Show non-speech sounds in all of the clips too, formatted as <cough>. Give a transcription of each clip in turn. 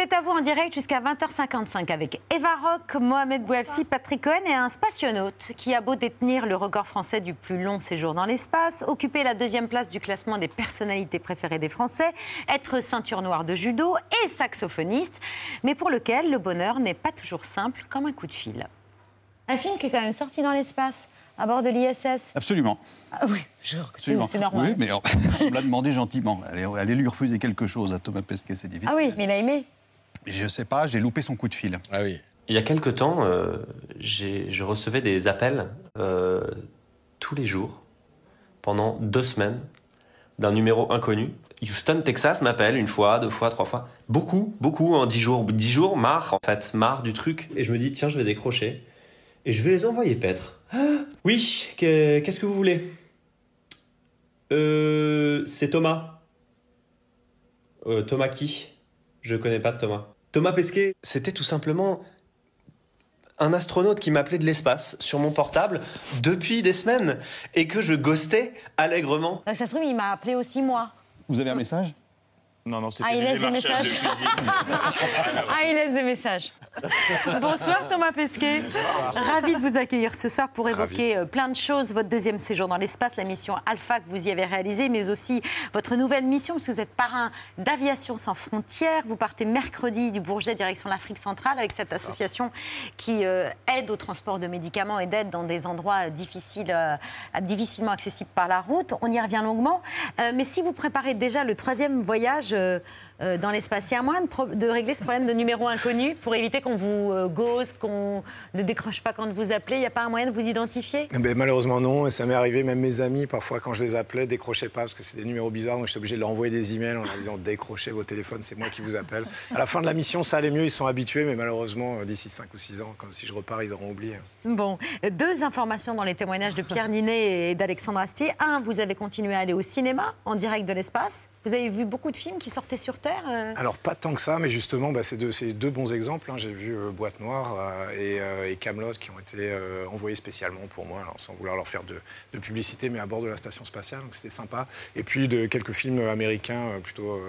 C'est à vous en direct jusqu'à 20h55 avec Eva Rock, Mohamed Bouafsi, Patrick Cohen et un spationaute qui a beau détenir le record français du plus long séjour dans l'espace, occuper la deuxième place du classement des personnalités préférées des Français, être ceinture noire de judo et saxophoniste, mais pour lequel le bonheur n'est pas toujours simple comme un coup de fil. Un film qui est quand même sorti dans l'espace, à bord de l'ISS. Absolument. Ah oui, je- c'est Absolument. c'est normal. Oui, mais <laughs> on me l'a demandé gentiment. Allez, allez lui refuser quelque chose à Thomas Pesquet, c'est difficile. Ah oui, mais il a aimé. Je sais pas, j'ai loupé son coup de fil. Ah oui. Il y a quelque temps, euh, j'ai- je recevais des appels euh, tous les jours, pendant deux semaines, d'un numéro inconnu. Houston, Texas m'appelle une fois, deux fois, trois fois. Beaucoup, beaucoup en dix jours. Dix jours, marre en fait, marre du truc. Et je me dis, tiens, je vais décrocher. Et je vais les envoyer paître. Ah, oui, que- qu'est-ce que vous voulez? Euh, c'est Thomas. Euh, Thomas qui? Je connais pas de Thomas. Thomas Pesquet, c'était tout simplement un astronaute qui m'appelait de l'espace sur mon portable depuis des semaines et que je ghostais allègrement. Euh, Ça se trouve, il m'a appelé aussi moi. Vous avez un message? Non, non, c'était Ah, il laisse des messages. de. <laughs> Ah, il laisse des messages. Bonsoir Thomas Pesquet. Ravi de vous accueillir ce soir pour évoquer euh, plein de choses. Votre deuxième séjour dans l'espace, la mission Alpha que vous y avez réalisée, mais aussi votre nouvelle mission, parce que vous êtes parrain d'Aviation sans frontières. Vous partez mercredi du Bourget direction l'Afrique centrale avec cette association qui euh, aide au transport de médicaments et d'aide dans des endroits difficiles, euh, difficilement accessibles par la route. On y revient longuement. Euh, mais si vous préparez déjà le troisième voyage dans l'espace, il y a moyen de, régler ce problème de numéro inconnu pour éviter qu'on vous euh, ghost, qu'on ne décroche pas quand vous appelez Il n'y a pas un moyen de vous identifier? Ben, malheureusement non, et ça m'est arrivé, même mes amis, parfois quand je les appelais, décrochaient pas parce que c'est des numéros bizarres, donc j'étais obligé de leur envoyer des emails en leur disant décrochez vos téléphones, c'est moi qui vous appelle. À la fin de la mission, ça allait mieux, ils sont habitués, mais malheureusement, euh, d'ici 5 ou 6 ans, quand, si je repars, ils auront oublié. Bon, euh, deux informations dans les témoignages de Pierre Ninet et d'Alexandre Astier. Un, vous avez continué à aller au cinéma en direct de l'espace. Vous avez vu beaucoup de films qui sortaient sur Terre euh Alors pas tant que ça, mais justement, bah, c'est deux, bons exemples. hein. J'ai vu euh, Boîte Noire euh, et, et Camelot qui ont été envoyés spécialement pour moi, alors, sans vouloir leur faire de, de publicité, mais à bord de la station spatiale, donc c'était sympa. Et puis de quelques films américains, plutôt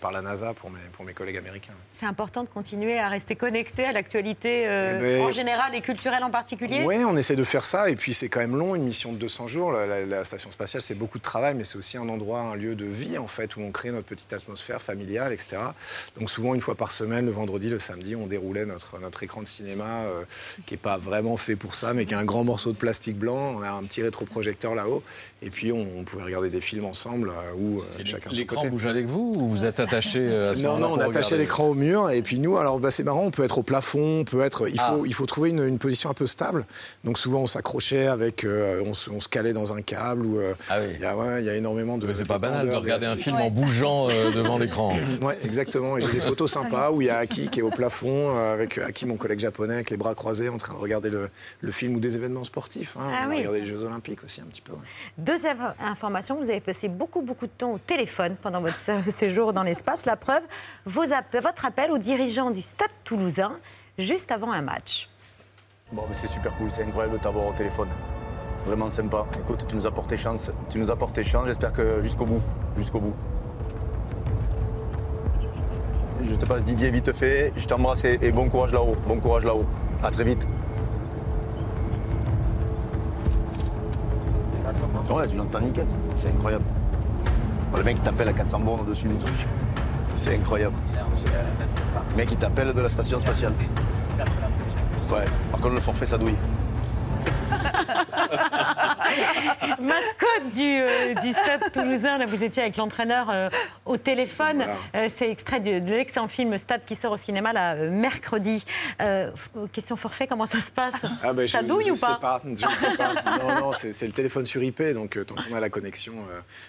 par la NASA pour mes, pour mes collègues américains. C'est important de continuer à rester connecté à l'actualité Eh ben, en général et culturelle en particulier Oui, on essaie de faire ça. Et puis, c'est quand même long, une mission de 200 jours. La, la- la station spatiale, c'est beaucoup de travail, mais c'est aussi un endroit, un lieu de vie, en fait, où on crée notre petite atmosphère familiale, etc. Donc, souvent, une fois par semaine, le vendredi, le samedi, on déroulait notre, notre écran de cinéma, euh, qui n'est pas vraiment fait pour ça, mais qui est un grand morceau de plastique blanc. On a un petit rétroprojecteur là-haut. Et puis, on, on pouvait regarder des films ensemble, euh, ou euh, chacun L'écran bouge avec vous ou vous êtes attaché euh, à ce Non, moment-là non, on attachait l'écran au mur et puis nous, alors bah, c'est marrant, on peut être au plafond, on peut être, il faut, Ah. il faut trouver une, une position un peu stable. Donc souvent on s'accrochait avec, euh, on, se, on se calait dans un câble ou Ah oui. il y a, ouais, il y a énormément de. Mais c'est pas banal de regarder un film en bougeant euh, devant l'écran. <laughs> Ouais, exactement. Et j'ai des photos sympas où il y a Aki qui est au plafond euh, avec Aki, mon collègue japonais, avec les bras croisés, en train de regarder le, le film ou des événements sportifs. Hein. Ah on a oui. regardé les Jeux Olympiques aussi un petit peu. ouais. Deuxième information, vous avez passé beaucoup, beaucoup de temps au téléphone pendant votre sé- <laughs> séjour dans l'espace. La preuve, vos app- votre appel au dirigeant du Stade toulousain juste avant un match. Bon, mais c'est super cool, c'est incroyable de t'avoir au téléphone. Vraiment sympa. Écoute, tu nous as porté chance. Tu nous as porté chance, j'espère que jusqu'au bout. Jusqu'au bout. Je te passe Didier vite fait. Je t'embrasse et, et bon courage là-haut. Bon courage là-haut. À très vite. Ouais, tu l'entends nickel. C'est incroyable. Bon, le mec il t'appelle à 400 bornes au-dessus du truc. C'est incroyable. Le mec il t'appelle de la station spatiale. Ouais, par contre le forfait ça douille. <laughs> <laughs> Mascotte du, euh, du Stade toulousain, là, vous étiez avec l'entraîneur euh, au téléphone. Voilà. Euh, C'est extrait de, de l'excellent film Stade qui sort au cinéma là, mercredi. Question forfait, comment ça se passe? Ah ben, Ça je, douille je ou sais pas, Je ne sais pas. Non, non, c'est le téléphone sur IP, donc tant qu'on a la connexion,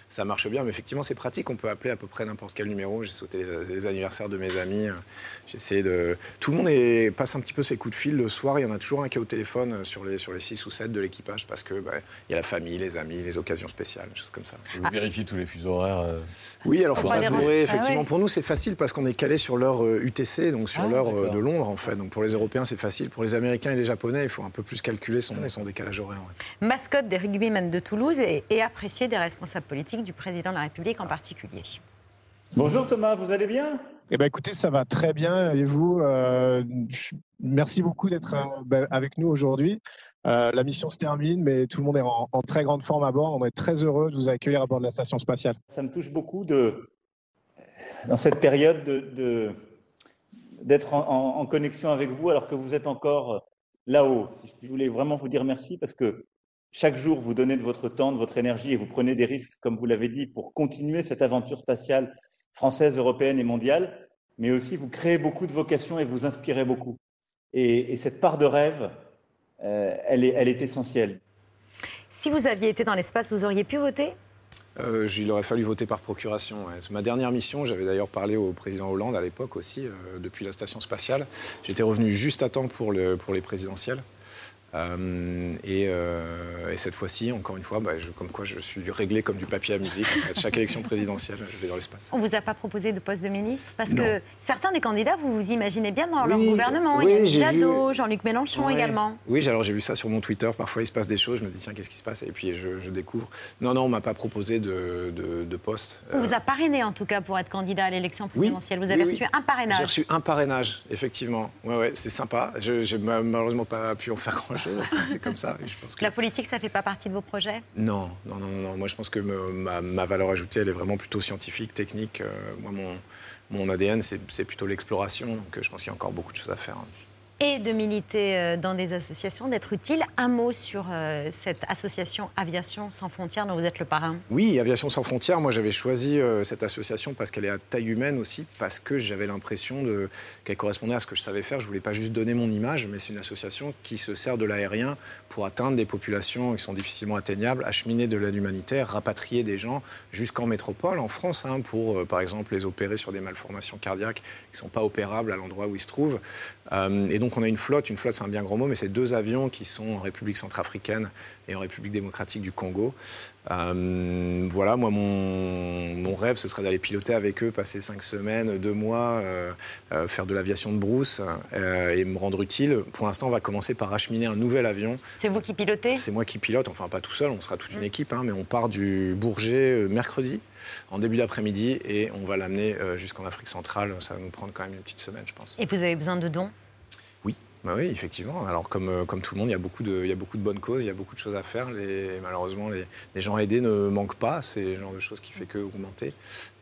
ça marche bien. Mais effectivement, c'est pratique. On peut appeler à peu près n'importe quel numéro. J'ai sauté les anniversaires de mes amis. J'ai essayé de. Tout le monde est- passe un petit peu ses coups de fil le soir. Il y en a toujours un qui est au téléphone sur les sur les six ou 7 de l'équipage parce que bah, y a la famille, les amis, les occasions spéciales, des choses comme ça. Vous vérifiez tous les fuseaux horaires. euh, Oui, alors faut pas les se bourrer, Ah effectivement. ouais. Pour nous, c'est facile parce qu'on est calé sur l'heure euh, UTC, donc sur Ah, l'heure euh, de Londres, en fait. Donc pour les Européens, c'est facile. Pour les Américains et les Japonais, il faut un peu plus calculer son, son décalage horaire. ouais. Mascotte des rugbymen de Toulouse et, et apprécié des responsables politiques, du président de la République en particulier. Bonjour Thomas, vous allez bien? Eh ben, écoutez, ça va très bien. Et vous, euh, merci beaucoup d'être euh, ben, avec nous aujourd'hui. Euh, la mission se termine, mais tout le monde est en, très grande forme à bord. On est très heureux de vous accueillir à bord de la station spatiale. Ça me touche beaucoup de, dans cette période de, d'être en, connexion avec vous alors que vous êtes encore là-haut. Je voulais vraiment vous dire merci parce que chaque jour, vous donnez de votre temps, de votre énergie et vous prenez des risques, comme vous l'avez dit, pour continuer cette aventure spatiale française, européenne et mondiale, mais aussi vous créez beaucoup de vocations et vous inspirez beaucoup. Et, et cette part de rêve, elle, est, elle est essentielle. Si vous aviez été dans l'espace, vous auriez pu voter? Euh, il aurait fallu voter par procuration. ouais. C'est ma dernière mission, j'avais d'ailleurs parlé au président Hollande à l'époque aussi, euh, depuis la station spatiale. J'étais revenu juste à temps pour, le, pour les présidentielles. Euh, et, euh, et cette fois-ci, encore une fois, bah, je- comme quoi je suis réglé comme du papier à musique. En fait. Chaque élection présidentielle, je vais dans l'espace. On vous a pas proposé de poste de ministre Parce Non. que certains des candidats, vous vous imaginez bien dans leur Oui, gouvernement. oui, Il y a Jadot, Jean-Luc Mélenchon Ouais. également. Oui, alors j'ai vu ça sur mon Twitter. Parfois, il se passe des choses. Je me dis, tiens, qu'est-ce qui se passe? Et puis, je, je découvre. Non, non, on m'a pas proposé de, de- de poste. On Euh, vous a parrainé en tout cas pour être candidat à l'élection présidentielle. vous avez oui. reçu un parrainage. J'ai reçu un parrainage, effectivement. Ouais, ouais, c'est sympa. Je ma- malheureusement pas pu en faire grand-chose. <laughs> C'est comme ça. et Je pense que... La politique, ça fait pas partie de vos projets? Non, non, non, non. Moi, je pense que me- ma, ma valeur ajoutée, elle est vraiment plutôt scientifique, technique. Euh, moi, mon, mon ADN, c'est plutôt l'exploration. Donc, euh, je pense qu'il y a encore beaucoup de choses à faire. Et de militer euh, dans des associations, d'être utile. Un mot sur euh, cette association Aviation sans frontières dont vous êtes le parrain. Oui, Aviation sans frontières, moi j'avais choisi euh, cette association parce qu'elle est à taille humaine aussi, parce que j'avais l'impression qu'elle correspondait à ce que je savais faire. Je voulais pas juste donner mon image, mais c'est une association qui se sert de l'aérien pour atteindre des populations qui sont difficilement atteignables, acheminer de l'aide humanitaire, rapatrier des gens jusqu'en métropole, en France, hein, pour par exemple les opérer sur des malformations cardiaques qui sont pas opérables à l'endroit où ils se trouvent. Euh, et donc on a une flotte, une flotte c'est un bien gros mot, mais c'est deux avions qui sont en République centrafricaine et en République démocratique du Congo. Euh, voilà, moi mon, mon rêve ce serait d'aller piloter avec eux, passer cinq semaines, deux mois, euh, faire de l'aviation de brousse et me rendre utile. Pour l'instant on va commencer par acheminer un nouvel avion. C'est vous qui pilotez? C'est moi qui pilote, enfin pas tout seul, on sera toute une équipe, hein, mais on part du Bourget mercredi, en début d'après-midi, et on va l'amener euh, jusqu'en Afrique centrale. Ça va nous prendre quand même une petite semaine, je pense. Et vous avez besoin de dons? Oui, bah oui, effectivement. Alors comme, euh, comme tout le monde, il y, a beaucoup de, il y a beaucoup de bonnes causes, il y a beaucoup de choses à faire. Les, malheureusement, les, les gens aidés ne manquent pas. C'est le genre de choses qui fait que augmenter.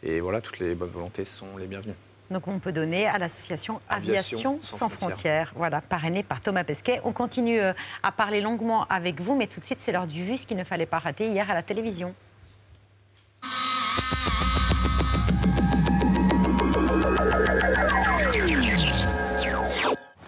Et voilà, toutes les bonnes volontés sont les bienvenues. Donc on peut donner à l'association Aviation, Aviation sans, sans frontières. frontières. Voilà, parrainée par Thomas Pesquet. On continue euh, à parler longuement avec vous, mais tout de suite c'est l'heure du vu, ce qu'il ne fallait pas rater hier à la télévision.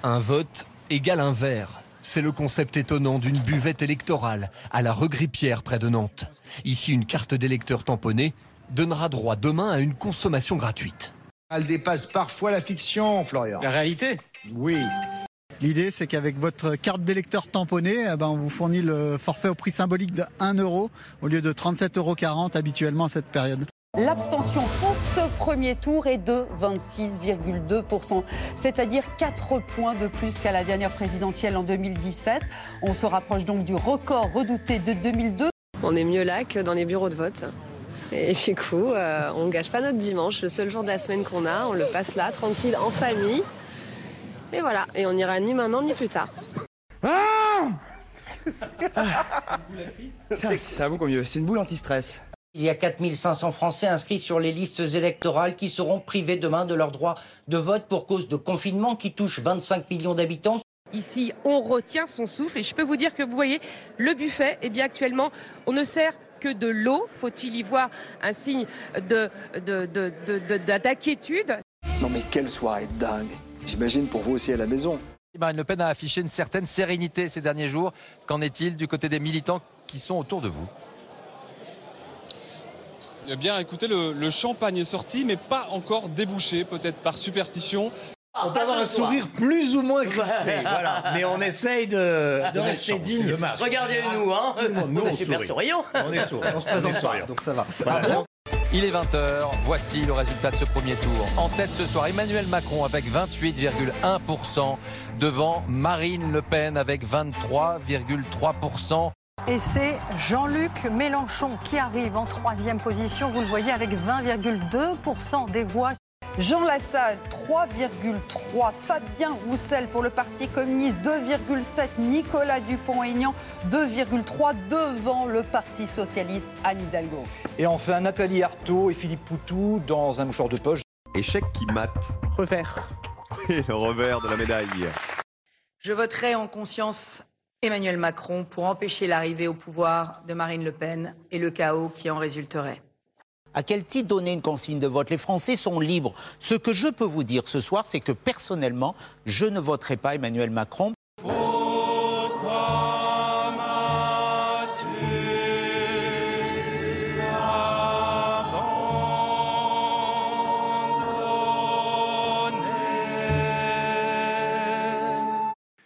Un vote égale un verre. C'est le concept étonnant d'une buvette électorale à la Regrippière près de Nantes. Ici, une carte d'électeur tamponnée donnera droit demain à une consommation gratuite. Elle dépasse parfois la fiction, Florian. La réalité Oui. L'idée, c'est qu'avec votre carte d'électeur tamponnée, eh ben, on vous fournit le forfait au prix symbolique de 1 euro au lieu de 37,40 euros habituellement à cette période. L'abstention pour ce premier tour est de 26,2%, c'est-à-dire 4 points de plus qu'à la dernière présidentielle en 2017. On se rapproche donc du record redouté de 2002. On est mieux là que dans les bureaux de vote. Et du coup, euh, on gâche pas notre dimanche, le seul jour de la semaine qu'on a, on le passe là, tranquille, en famille. Et voilà, et on ira ni maintenant ni plus tard. Ça, ça vaut mieux. C'est une boule anti-stress. Il y a 4500 Français inscrits sur les listes électorales qui seront privés demain de leur droit de vote pour cause de confinement qui touche 25 millions d'habitants. Ici, on retient son souffle et je peux vous dire que vous voyez, le buffet, eh bien actuellement, on ne sert que de l'eau. Faut-il y voir un signe de, de, de, de- de- d'inquiétude? Non mais quelle soirée dingue J'imagine pour vous aussi à la maison. Marine Le Pen a affiché une certaine sérénité ces derniers jours. Qu'en est-il du côté des militants qui sont autour de vous? Eh bien, écoutez, le, le champagne est sorti, mais pas encore débouché, peut-être par superstition. On peut avoir un sourire plus ou moins crispé, <laughs> voilà. Mais on essaye de, est rester digne. Regardez-nous, hein. Nous, on est on super sourit. souriant. On est souriant. On se présente pas, donc ça va. Voilà. Il est 20h, voici le résultat de ce premier tour. En tête ce soir, Emmanuel Macron avec 28,1% devant Marine Le Pen avec 23,3%. Et c'est Jean-Luc Mélenchon qui arrive en troisième position, vous le voyez, avec 20,2% des voix. Jean Lassalle, 3,3. Fabien Roussel pour le Parti communiste, 2,7. Nicolas Dupont-Aignan, 2,3 devant le Parti socialiste Anne Hidalgo. Et enfin, Nathalie Arthaud et Philippe Poutou dans un mouchoir de poche. Échec qui mate. Revers. Et le revers de la médaille. Je voterai en conscience Emmanuel Macron pour empêcher l'arrivée au pouvoir de Marine Le Pen et le chaos qui en résulterait. À quel titre donner une consigne de vote? Les Français sont libres. Ce que je peux vous dire ce soir, c'est que personnellement, je ne voterai pas Emmanuel Macron.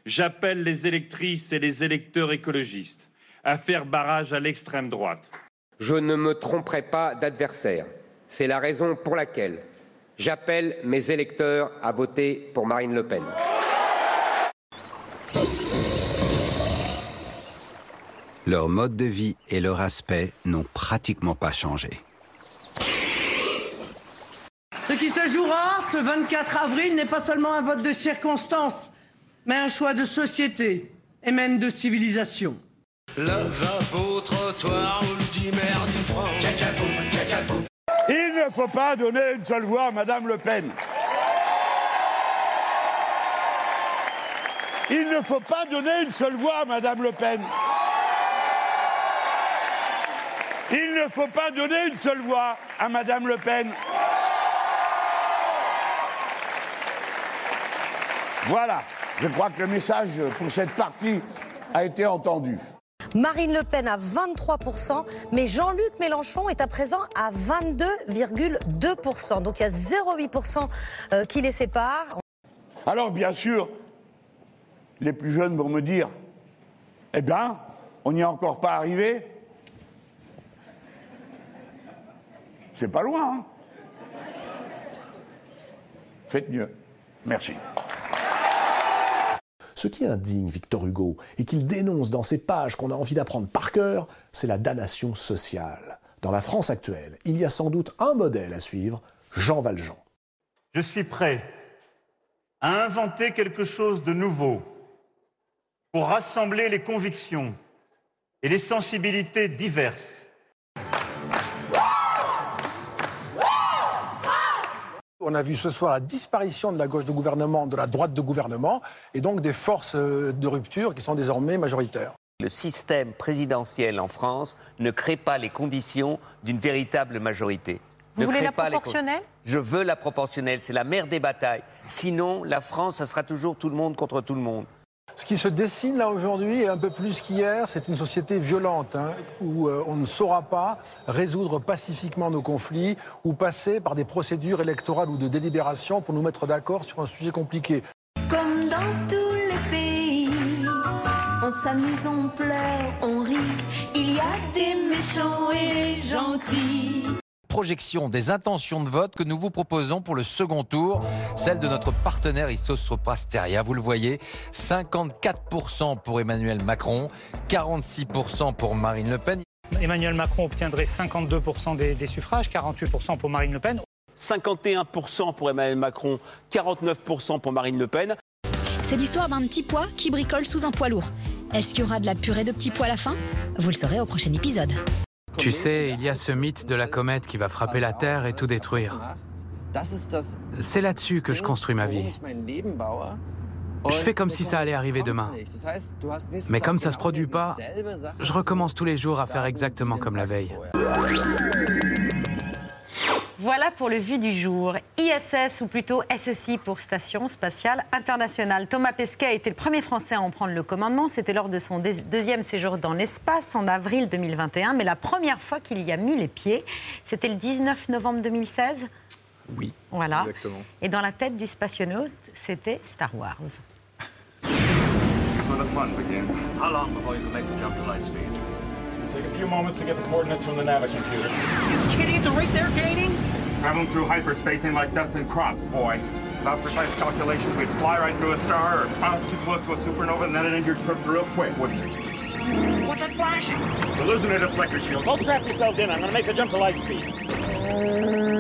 J'appelle les électrices et les électeurs écologistes à faire barrage à l'extrême droite. Je ne me tromperai pas d'adversaire. C'est la raison pour laquelle j'appelle mes électeurs à voter pour Marine Le Pen. Leur mode de vie et leur aspect n'ont pratiquement pas changé. Ce qui se jouera ce 24 avril n'est pas seulement un vote de circonstance, mais un choix de société et même de civilisation. Lavabo, trottoir, ultimaire du front. Il ne faut pas donner une seule voix à Madame Le Pen. Il ne faut pas donner une seule voix à Madame Le Pen. Il ne faut pas donner une seule voix à Madame Le Pen. Voilà, je crois que le message pour cette partie a été entendu. Marine Le Pen à 23%, mais Jean-Luc Mélenchon est à présent à 22,2%. Donc il y a 0,8% euh, qui les sépare. Alors bien sûr, les plus jeunes vont me dire, eh bien, on n'y est encore pas arrivé. C'est pas loin. Hein Faites mieux. Merci. Ce qui indigne Victor Hugo et qu'il dénonce dans ces pages qu'on a envie d'apprendre par cœur, c'est la damnation sociale. Dans la France actuelle, il y a sans doute un modèle à suivre, Jean Valjean. Je suis prêt à inventer quelque chose de nouveau pour rassembler les convictions et les sensibilités diverses. On a vu ce soir la disparition de la gauche de gouvernement, de la droite de gouvernement, et donc des forces euh, de rupture qui sont désormais majoritaires. Le système présidentiel en France ne crée pas les conditions d'une véritable majorité. Vous Ne voulez crée la pas les con- proportionnelle Je veux la proportionnelle, c'est la mère des batailles. Sinon, la France, ça sera toujours tout le monde contre tout le monde. Ce qui se dessine là aujourd'hui, et un peu plus qu'hier, c'est une société violente, hein, où euh, on ne saura pas résoudre pacifiquement nos conflits ou passer par des procédures électorales ou de délibération pour nous mettre d'accord sur un sujet compliqué. Comme dans tous les pays, on s'amuse, on pleure, on rit. Il y a des méchants et des gentils. Projection des intentions de vote que nous vous proposons pour le second tour, celle de notre partenaire Ipsos Soprasteria. Vous le voyez, 54% pour Emmanuel Macron, 46% pour Marine Le Pen. Emmanuel Macron obtiendrait 52% des, des suffrages, 48% pour Marine Le Pen. 51% pour Emmanuel Macron, 49% pour Marine Le Pen. C'est l'histoire d'un petit pois qui bricole sous un poids lourd. Est-ce qu'il y aura de la purée de petits pois à la fin? Vous le saurez au prochain épisode. Tu sais, il y a ce mythe de la comète qui va frapper la Terre et tout détruire. C'est là-dessus que je construis ma vie. Je fais comme si ça allait arriver demain. Mais comme ça se produit pas, je recommence tous les jours à faire exactement comme la veille. Voilà pour le vu du jour. ISS, ou plutôt SSI pour Station Spatiale Internationale. Thomas Pesquet a été le premier Français à en prendre le commandement. C'était lors de son deuxième séjour dans l'espace en avril 2021. Mais la première fois qu'il y a mis les pieds, c'était le 19 novembre 2016. Oui. Voilà. Exactement. Et dans la tête du spationaute, c'était Star Wars. When the fun begins. How long before you can make the jump to light speed? Take a few moments to get the coordinates from the computer. Kidding gaining? Traveling through hyperspace ain't like dust and crops, boy. Without precise calculations, we'd fly right through a star or bounce too close to a supernova and then it'd end your trip real quick, wouldn't it? What's that flashing? The losing a deflector shield. Both strap yourselves in. I'm gonna make the jump to light speed.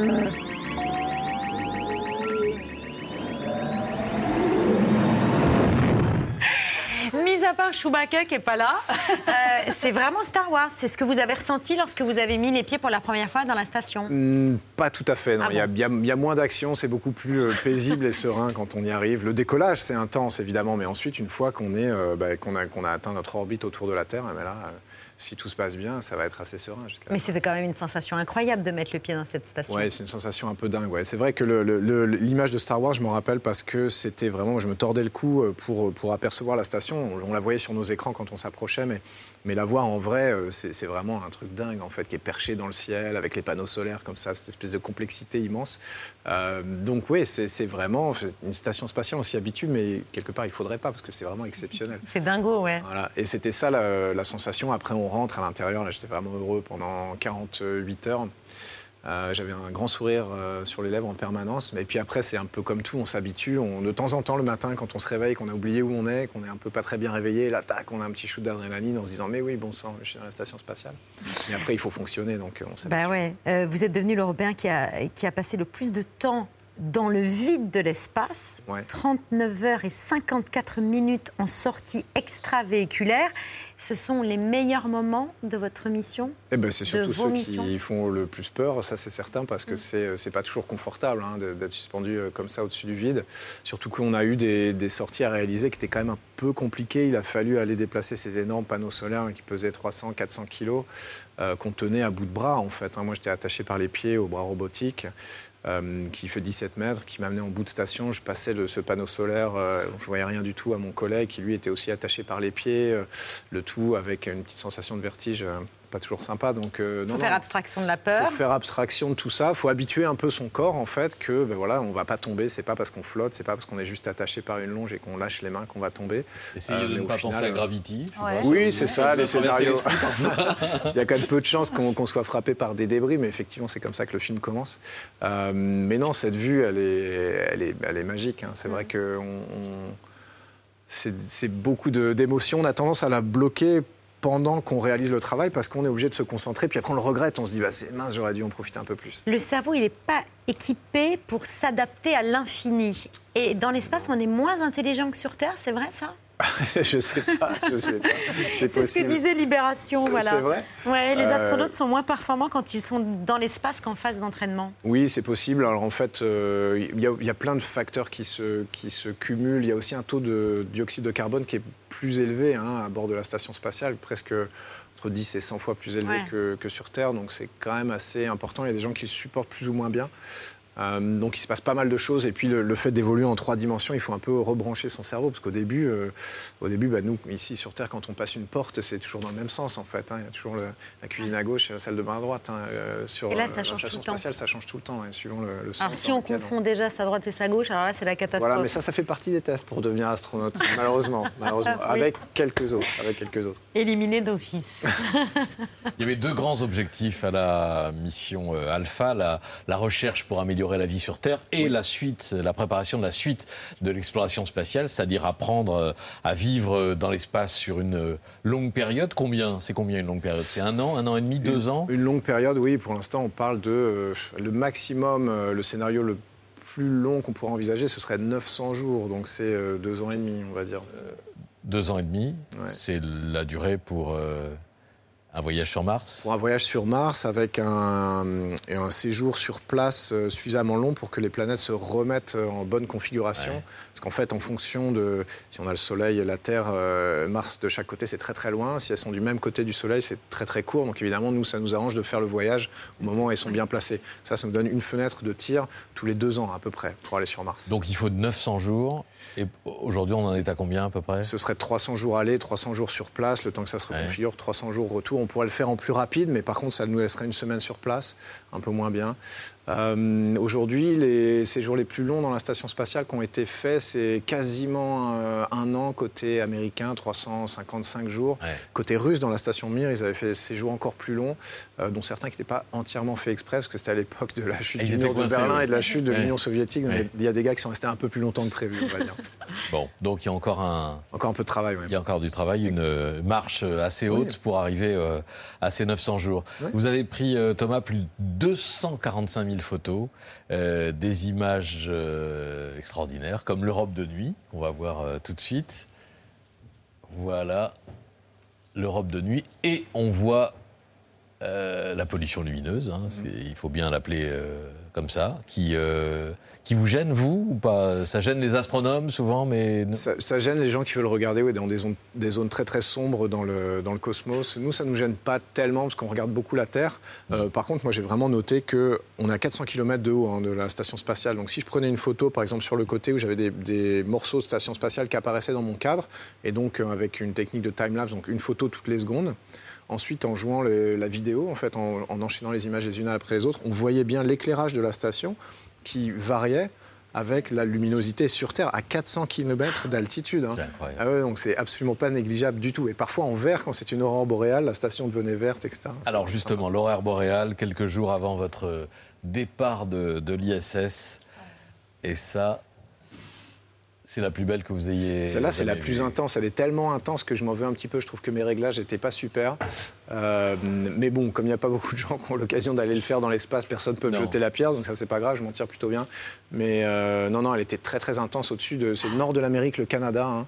À part Chewbacca qui n'est pas là, euh, c'est vraiment Star Wars. C'est ce que vous avez ressenti lorsque vous avez mis les pieds pour la première fois dans la station Hmm, Pas tout à fait. non. Ah il, y a, il y a- il y a moins d'action, c'est beaucoup plus euh, paisible et serein quand on y arrive. Le décollage, c'est intense évidemment, mais ensuite, une fois qu'on est, euh, bah, qu'on a, qu'on a atteint notre orbite autour de la Terre, eh ben là, euh, si tout se passe bien, ça va être assez serein. Mais c'était quand même une sensation incroyable de mettre le pied dans cette station. Ouais, c'est une sensation un peu dingue. Ouais. C'est vrai que l'image de Star Wars, je m'en rappelle parce que c'était vraiment, je me tordais le cou euh, pour, pour apercevoir la station. On, on la voyait sur nos écrans quand on s'approchait, mais, mais la voir en vrai, euh, c'est vraiment un truc dingue en fait, qui est perché dans le ciel avec les panneaux solaires comme ça, cette espèce de complexité immense. Euh, donc oui, c'est vraiment une station spatiale, on s'y habitue, mais quelque part il faudrait pas parce que c'est vraiment exceptionnel. C'est dingo, ouais. Voilà. Et c'était ça la, la sensation. Après, on rentre à l'intérieur. Là, j'étais vraiment heureux pendant 48 heures. Euh, J'avais un grand sourire euh, sur les lèvres en permanence. Mais puis après, c'est un peu comme tout. On s'habitue. De temps en temps, le matin, quand on se réveille, qu'on a oublié où on est, qu'on est un peu pas très bien réveillé, là, tac, on a un petit shoot d'adrénaline en se disant Mais oui, bon sang, je suis dans la station spatiale. Et après, il faut fonctionner. Donc, euh, on s'habitue. Bah vous êtes devenu l'Européen qui a, qui a passé le plus de temps dans le vide de l'espace. Ouais. 39 heures et 54 minutes en sortie extravéhiculaire. Ce sont les meilleurs moments de votre mission Eh ben, c'est surtout ceux missions qui font le plus peur, ça c'est certain, parce que Mm. c'est pas toujours confortable hein, d'être suspendu euh, comme ça au-dessus du vide. Surtout qu'on a eu des, des sorties à réaliser qui étaient quand même un peu compliquées. Il a fallu aller déplacer ces énormes panneaux solaires qui pesaient 300, 400 kilos, euh, qu'on tenait à bout de bras en fait. hein. Moi j'étais attaché par les pieds au bras robotique. Euh, qui fait 17 mètres, qui m'amenait en bout de station. Je passais de ce panneau solaire, euh, je voyais rien du tout à mon collègue qui lui était aussi attaché par les pieds, euh, le tout avec une petite sensation de vertige euh, pas toujours sympa. Donc, euh, non, faut non. faire abstraction de la peur. faut faire abstraction de tout ça. faut habituer un peu son corps, en fait, que ben voilà, on va pas tomber. C'est pas parce qu'on flotte, c'est pas parce qu'on est juste attaché par une longe et qu'on lâche les mains qu'on va tomber. Essayez de mais ne pas final, penser à euh, Gravity. sais pas, Oui, c'est ça, les scénarios. <laughs> Il y a quand même peu de chances qu'on soit frappé par des débris, mais effectivement, c'est comme ça que le film commence. Euh, mais non, cette vue, elle est, elle est, elle est magique. hein. C'est vrai que on- on- c'est beaucoup d'émotions. On a tendance à la bloquer pendant qu'on réalise le travail parce qu'on est obligé de se concentrer. Puis après, on le regrette. On se dit, bah, c'est mince, j'aurais dû en profiter un peu plus. Le cerveau, il n'est pas équipé pour s'adapter à l'infini. Et dans l'espace, on est moins intelligent que sur Terre, c'est vrai ça? <laughs> je sais pas, je sais pas. C'est ce que disait Libération, voilà. C'est vrai Ouais, les Euh, astronautes sont moins performants quand ils sont dans l'espace qu'en phase d'entraînement. Oui, c'est possible. Alors en fait, euh, il y, a- il y a plein de facteurs qui se, qui se cumulent. Il y a aussi un taux de dioxyde de carbone qui est plus élevé hein, à bord de la station spatiale, presque entre 10 et 100 fois plus élevé Ouais. que, que sur Terre. Donc c'est quand même assez important. Il y a des gens qui le supportent plus ou moins bien. Euh, donc il se passe pas mal de choses et puis le, le fait d'évoluer en trois dimensions, il faut un peu rebrancher son cerveau parce qu'au début, euh, au début, bah, nous ici sur Terre, quand on passe une porte, c'est toujours dans le même sens en fait. hein. Il y a toujours le- la cuisine à gauche et la salle de bain à droite. hein. Euh, sur Et là, ça la change tout station le temps. spatiale, ça change tout le temps, hein, suivant le, le sens. Alors si on confond déjà sa droite et sa gauche, alors là, c'est la catastrophe. Voilà, mais ça, ça fait partie des tests pour devenir astronaute, <laughs> malheureusement, malheureusement, Oui. avec quelques autres, avec quelques autres. Éliminé d'office. <laughs> Il y avait deux grands objectifs à la mission Alpha, la, la recherche pour améliorer la vie sur Terre et la suite, la préparation de la suite de l'exploration spatiale, c'est-à-dire apprendre euh, à vivre euh, dans l'espace sur une euh, longue période. Combien? C'est combien une longue période? C'est un an, un an et demi, deux ans? Une longue période, oui. Pour l'instant, on parle de euh, le maximum, euh, le scénario le plus long qu'on pourrait envisager, ce serait 900 jours, donc c'est euh, deux ans et demi, on va dire. Deux ans et demi, c'est la durée pour un voyage sur Mars? Pour un voyage sur Mars avec un, et un séjour sur place euh, suffisamment long pour que les planètes se remettent euh, en bonne configuration. Parce qu'en fait, en fonction de si on a le Soleil, la Terre, euh, Mars de chaque côté, c'est très très loin. Si elles sont du même côté du Soleil, c'est très très court. Donc évidemment, nous, ça nous arrange de faire le voyage au moment où elles sont bien placées. Ça, ça nous donne une fenêtre de tir tous les deux ans à peu près pour aller sur Mars. Donc il faut 900 jours. Et aujourd'hui, on en est à combien à peu près? Ce serait 300 jours aller, 300 jours sur place, le temps que ça se reconfigure, 300 jours retour. On pourrait le faire en plus rapide, mais par contre, ça nous laisserait une semaine sur place, un peu moins bien. Euh, Aujourd'hui, les séjours les plus longs dans la station spatiale qui ont été faits, c'est quasiment euh, un an côté américain, 355 jours. Côté russe, dans la station Mir, ils avaient fait des séjours encore plus longs, euh, dont certains qui n'étaient pas entièrement faits exprès, parce que c'était à l'époque de la chute du mur de Berlin et de la chute de Ouais. l'Union soviétique. Donc, Ouais. Il y a des gars qui sont restés un peu plus longtemps que prévu, on va dire. <laughs> Bon, donc il y a encore un. Encore un peu de travail, oui. Il y a encore du travail, une marche assez haute Oui. pour arriver à ces 900 jours. Vous avez pris, Thomas, plus de 245 000 photos, euh, des images euh, extraordinaires, comme l'Europe de nuit, qu'on va voir euh, tout de suite. Voilà l'Europe de nuit. Et on voit la pollution lumineuse, hein, il faut bien l'appeler comme ça, qui, euh, qui vous gêne, vous, ou pas? Ça gêne les astronomes souvent, mais... Ça, ça gêne les gens qui veulent regarder oui, dans des zones, des zones très très sombres dans le, dans le cosmos. Nous, ça ne nous gêne pas tellement parce qu'on regarde beaucoup la Terre. Euh, par contre, moi, j'ai vraiment noté qu'on a 400 km de haut hein, de la station spatiale. Donc, si je prenais une photo, par exemple, sur le côté où j'avais des, des morceaux de station spatiale qui apparaissaient dans mon cadre, et donc euh, avec une technique de time-lapse, donc une photo toutes les secondes, Ensuite, en jouant la vidéo, en fait, en, en enchaînant les images les unes après les autres, on voyait bien l'éclairage de la station qui variait avec la luminosité sur Terre à 400 km d'altitude. hein. Ah ouais, donc c'est absolument pas négligeable du tout. Et parfois en vert, quand c'est une aurore boréale, la station devenait verte, etc. Alors justement, l'horaire boréal, quelques jours avant votre départ de, de l'ISS, et ça, c'est la plus belle que vous ayez. Celle-là, c'est la plus intense. Elle est tellement intense que je m'en veux un petit peu. Je trouve que mes réglages n'étaient pas super. Euh, mais bon, comme il n'y a pas beaucoup de gens qui ont l'occasion d'aller le faire dans l'espace, personne ne peut me jeter la pierre, donc ça, c'est pas grave, je m'en tire plutôt bien. Mais euh, non, non, elle était très, très intense au-dessus de. C'est le nord de l'Amérique, le Canada. hein.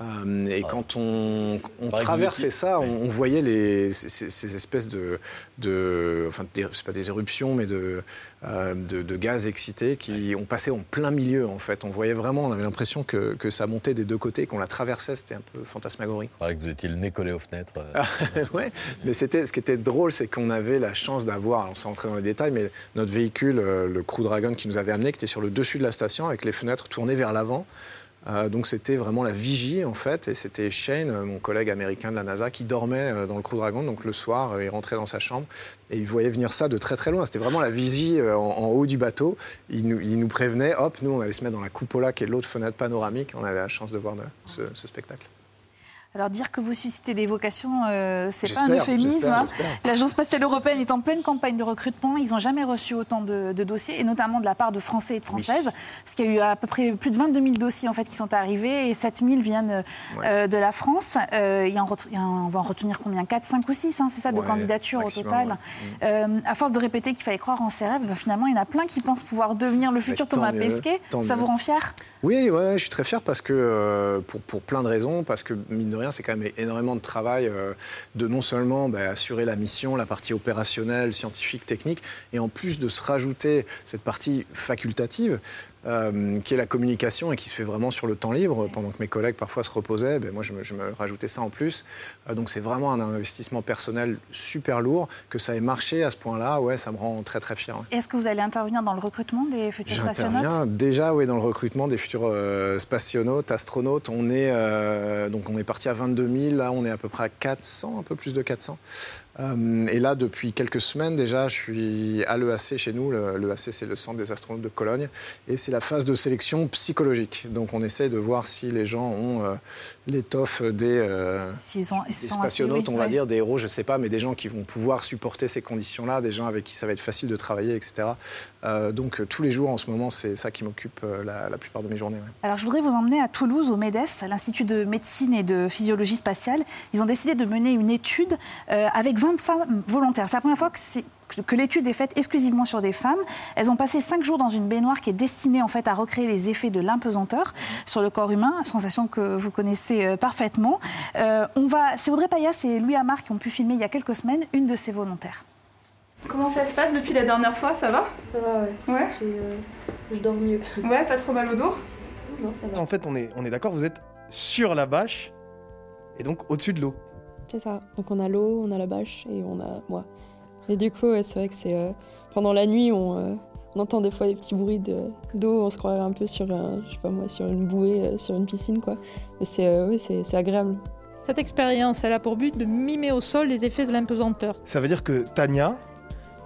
Euh, et quand on, traversait ça, on, on voyait les, ces, ces- ces espèces de, de enfin, c'est pas des éruptions, mais de, euh, de, de gaz excités qui ont passé en plein milieu. En fait, on voyait vraiment, on avait l'impression que, que ça montait des deux côtés, qu'on la traversait. C'était un peu fantasmagorique. Il paraît que vous étiez le nez collé aux fenêtres. euh. <laughs> ouais, <laughs> mais c'était, ce qui était drôle, c'est qu'on avait la chance d'avoir, alors sans rentrer dans les détails, mais notre véhicule, euh, le Crew Dragon qui nous avait amené, qui était sur le dessus de la station avec les fenêtres tournées vers l'avant. Euh, donc c'était vraiment la vigie en fait, et c'était Shane, euh, mon collègue américain de la NASA, qui dormait dans le Crew Dragon. Donc le soir, il rentrait dans sa chambre et il voyait venir ça de très très loin. C'était vraiment la vigie en, haut du bateau. Il nous, prévenait, hop, nous on allait se mettre dans la cupola qui est l'autre fenêtre panoramique. On avait la chance de voir ce spectacle. Alors dire que vous suscitez des vocations, euh, c'est pas un euphémisme. hein. L'Agence spatiale européenne est en pleine campagne de recrutement. Ils n'ont jamais reçu autant de, de dossiers, et notamment de la part de Français et de Françaises, parce qu'il y a eu à peu près plus de 22 000 dossiers en fait qui sont arrivés, et 7 000 viennent euh, de la France. Euh, il y a en ret- il y a un- on va en retenir combien? 4, 5 ou 6, hein, c'est ça, de Ouais, candidatures maximum, au total. ouais. Euh, à force de répéter qu'il fallait croire en ses rêves, ben, finalement, il y en a plein qui pensent pouvoir devenir le futur Thomas mieux, Pesquet. Ça mieux. vous rend fier? Oui, ouais, je suis très fier parce que, pour, pour plein de raisons, parce que, mine de c'est quand même énormément de travail euh, de non seulement bah, assurer la mission, la partie opérationnelle, scientifique, technique, et en plus de se rajouter cette partie facultative, euh, qui est la communication et qui se fait vraiment sur le temps libre, pendant que mes collègues parfois se reposaient, ben, moi je me, je me rajoutais ça en plus. Euh, donc c'est vraiment un investissement personnel super lourd, que ça ait marché à ce point-là, ouais, ça me rend très très fier. ouais. Est-ce que vous allez intervenir dans le recrutement des futurs spationautes J'interviens déjà oui, dans le recrutement des futurs euh, spationautes, astronautes. On est, euh, donc on est parti à 22 000, là on est à peu près à 400, un peu plus de 400. Euh, et là, depuis quelques semaines déjà, je suis à l'EAC chez nous. Le- L'EAC, c'est le centre des astronautes de Cologne. Et c'est la phase de sélection psychologique. Donc on essaie de voir si les gens ont euh, l'étoffe des, euh, S'ils ont- ils des sont spationautes, assez- oui, on va ouais. dire, des héros, je sais pas, mais des gens qui vont pouvoir supporter ces conditions-là, des gens avec qui ça va être facile de travailler, etc. Euh, donc euh, tous les jours en ce moment, c'est ça qui m'occupe euh, la, plupart de mes journées. Alors, je voudrais vous emmener à Toulouse, au MEDES, l'Institut de médecine et de physiologie spatiale. Ils ont décidé de mener une étude avec 20 femmes volontaires. C'est la première fois que, l'étude est faite exclusivement sur des femmes. Elles ont passé 5 jours dans une baignoire qui est destinée en fait à recréer les effets de l'impesanteur sur le corps humain, sensation que vous connaissez parfaitement. On va, c'est Audrey Payas et Louis Amar qui ont pu filmer il y a quelques semaines une de ces volontaires. Comment ça se passe depuis la dernière fois Ça va Ça va, ouais. Ouais. euh, je dors mieux. <laughs> Ouais, pas trop mal au dos Non, ça va. En fait, on est, on est d'accord, vous êtes sur la bâche et donc au-dessus de l'eau. C'est ça. Donc on a l'eau, on a la bâche et on a moi. Et du coup, ouais, c'est vrai que c'est euh, pendant la nuit, on, euh, on entend des fois des petits bruits de- d'eau. on se croirait un peu sur, un, je sais pas moi, sur une bouée, euh, sur une piscine, quoi. Mais c'est, euh, oui, c'est, c'est agréable. Cette expérience, elle a pour but de mimer au sol les effets de l'impesanteur. Ça veut dire que Tania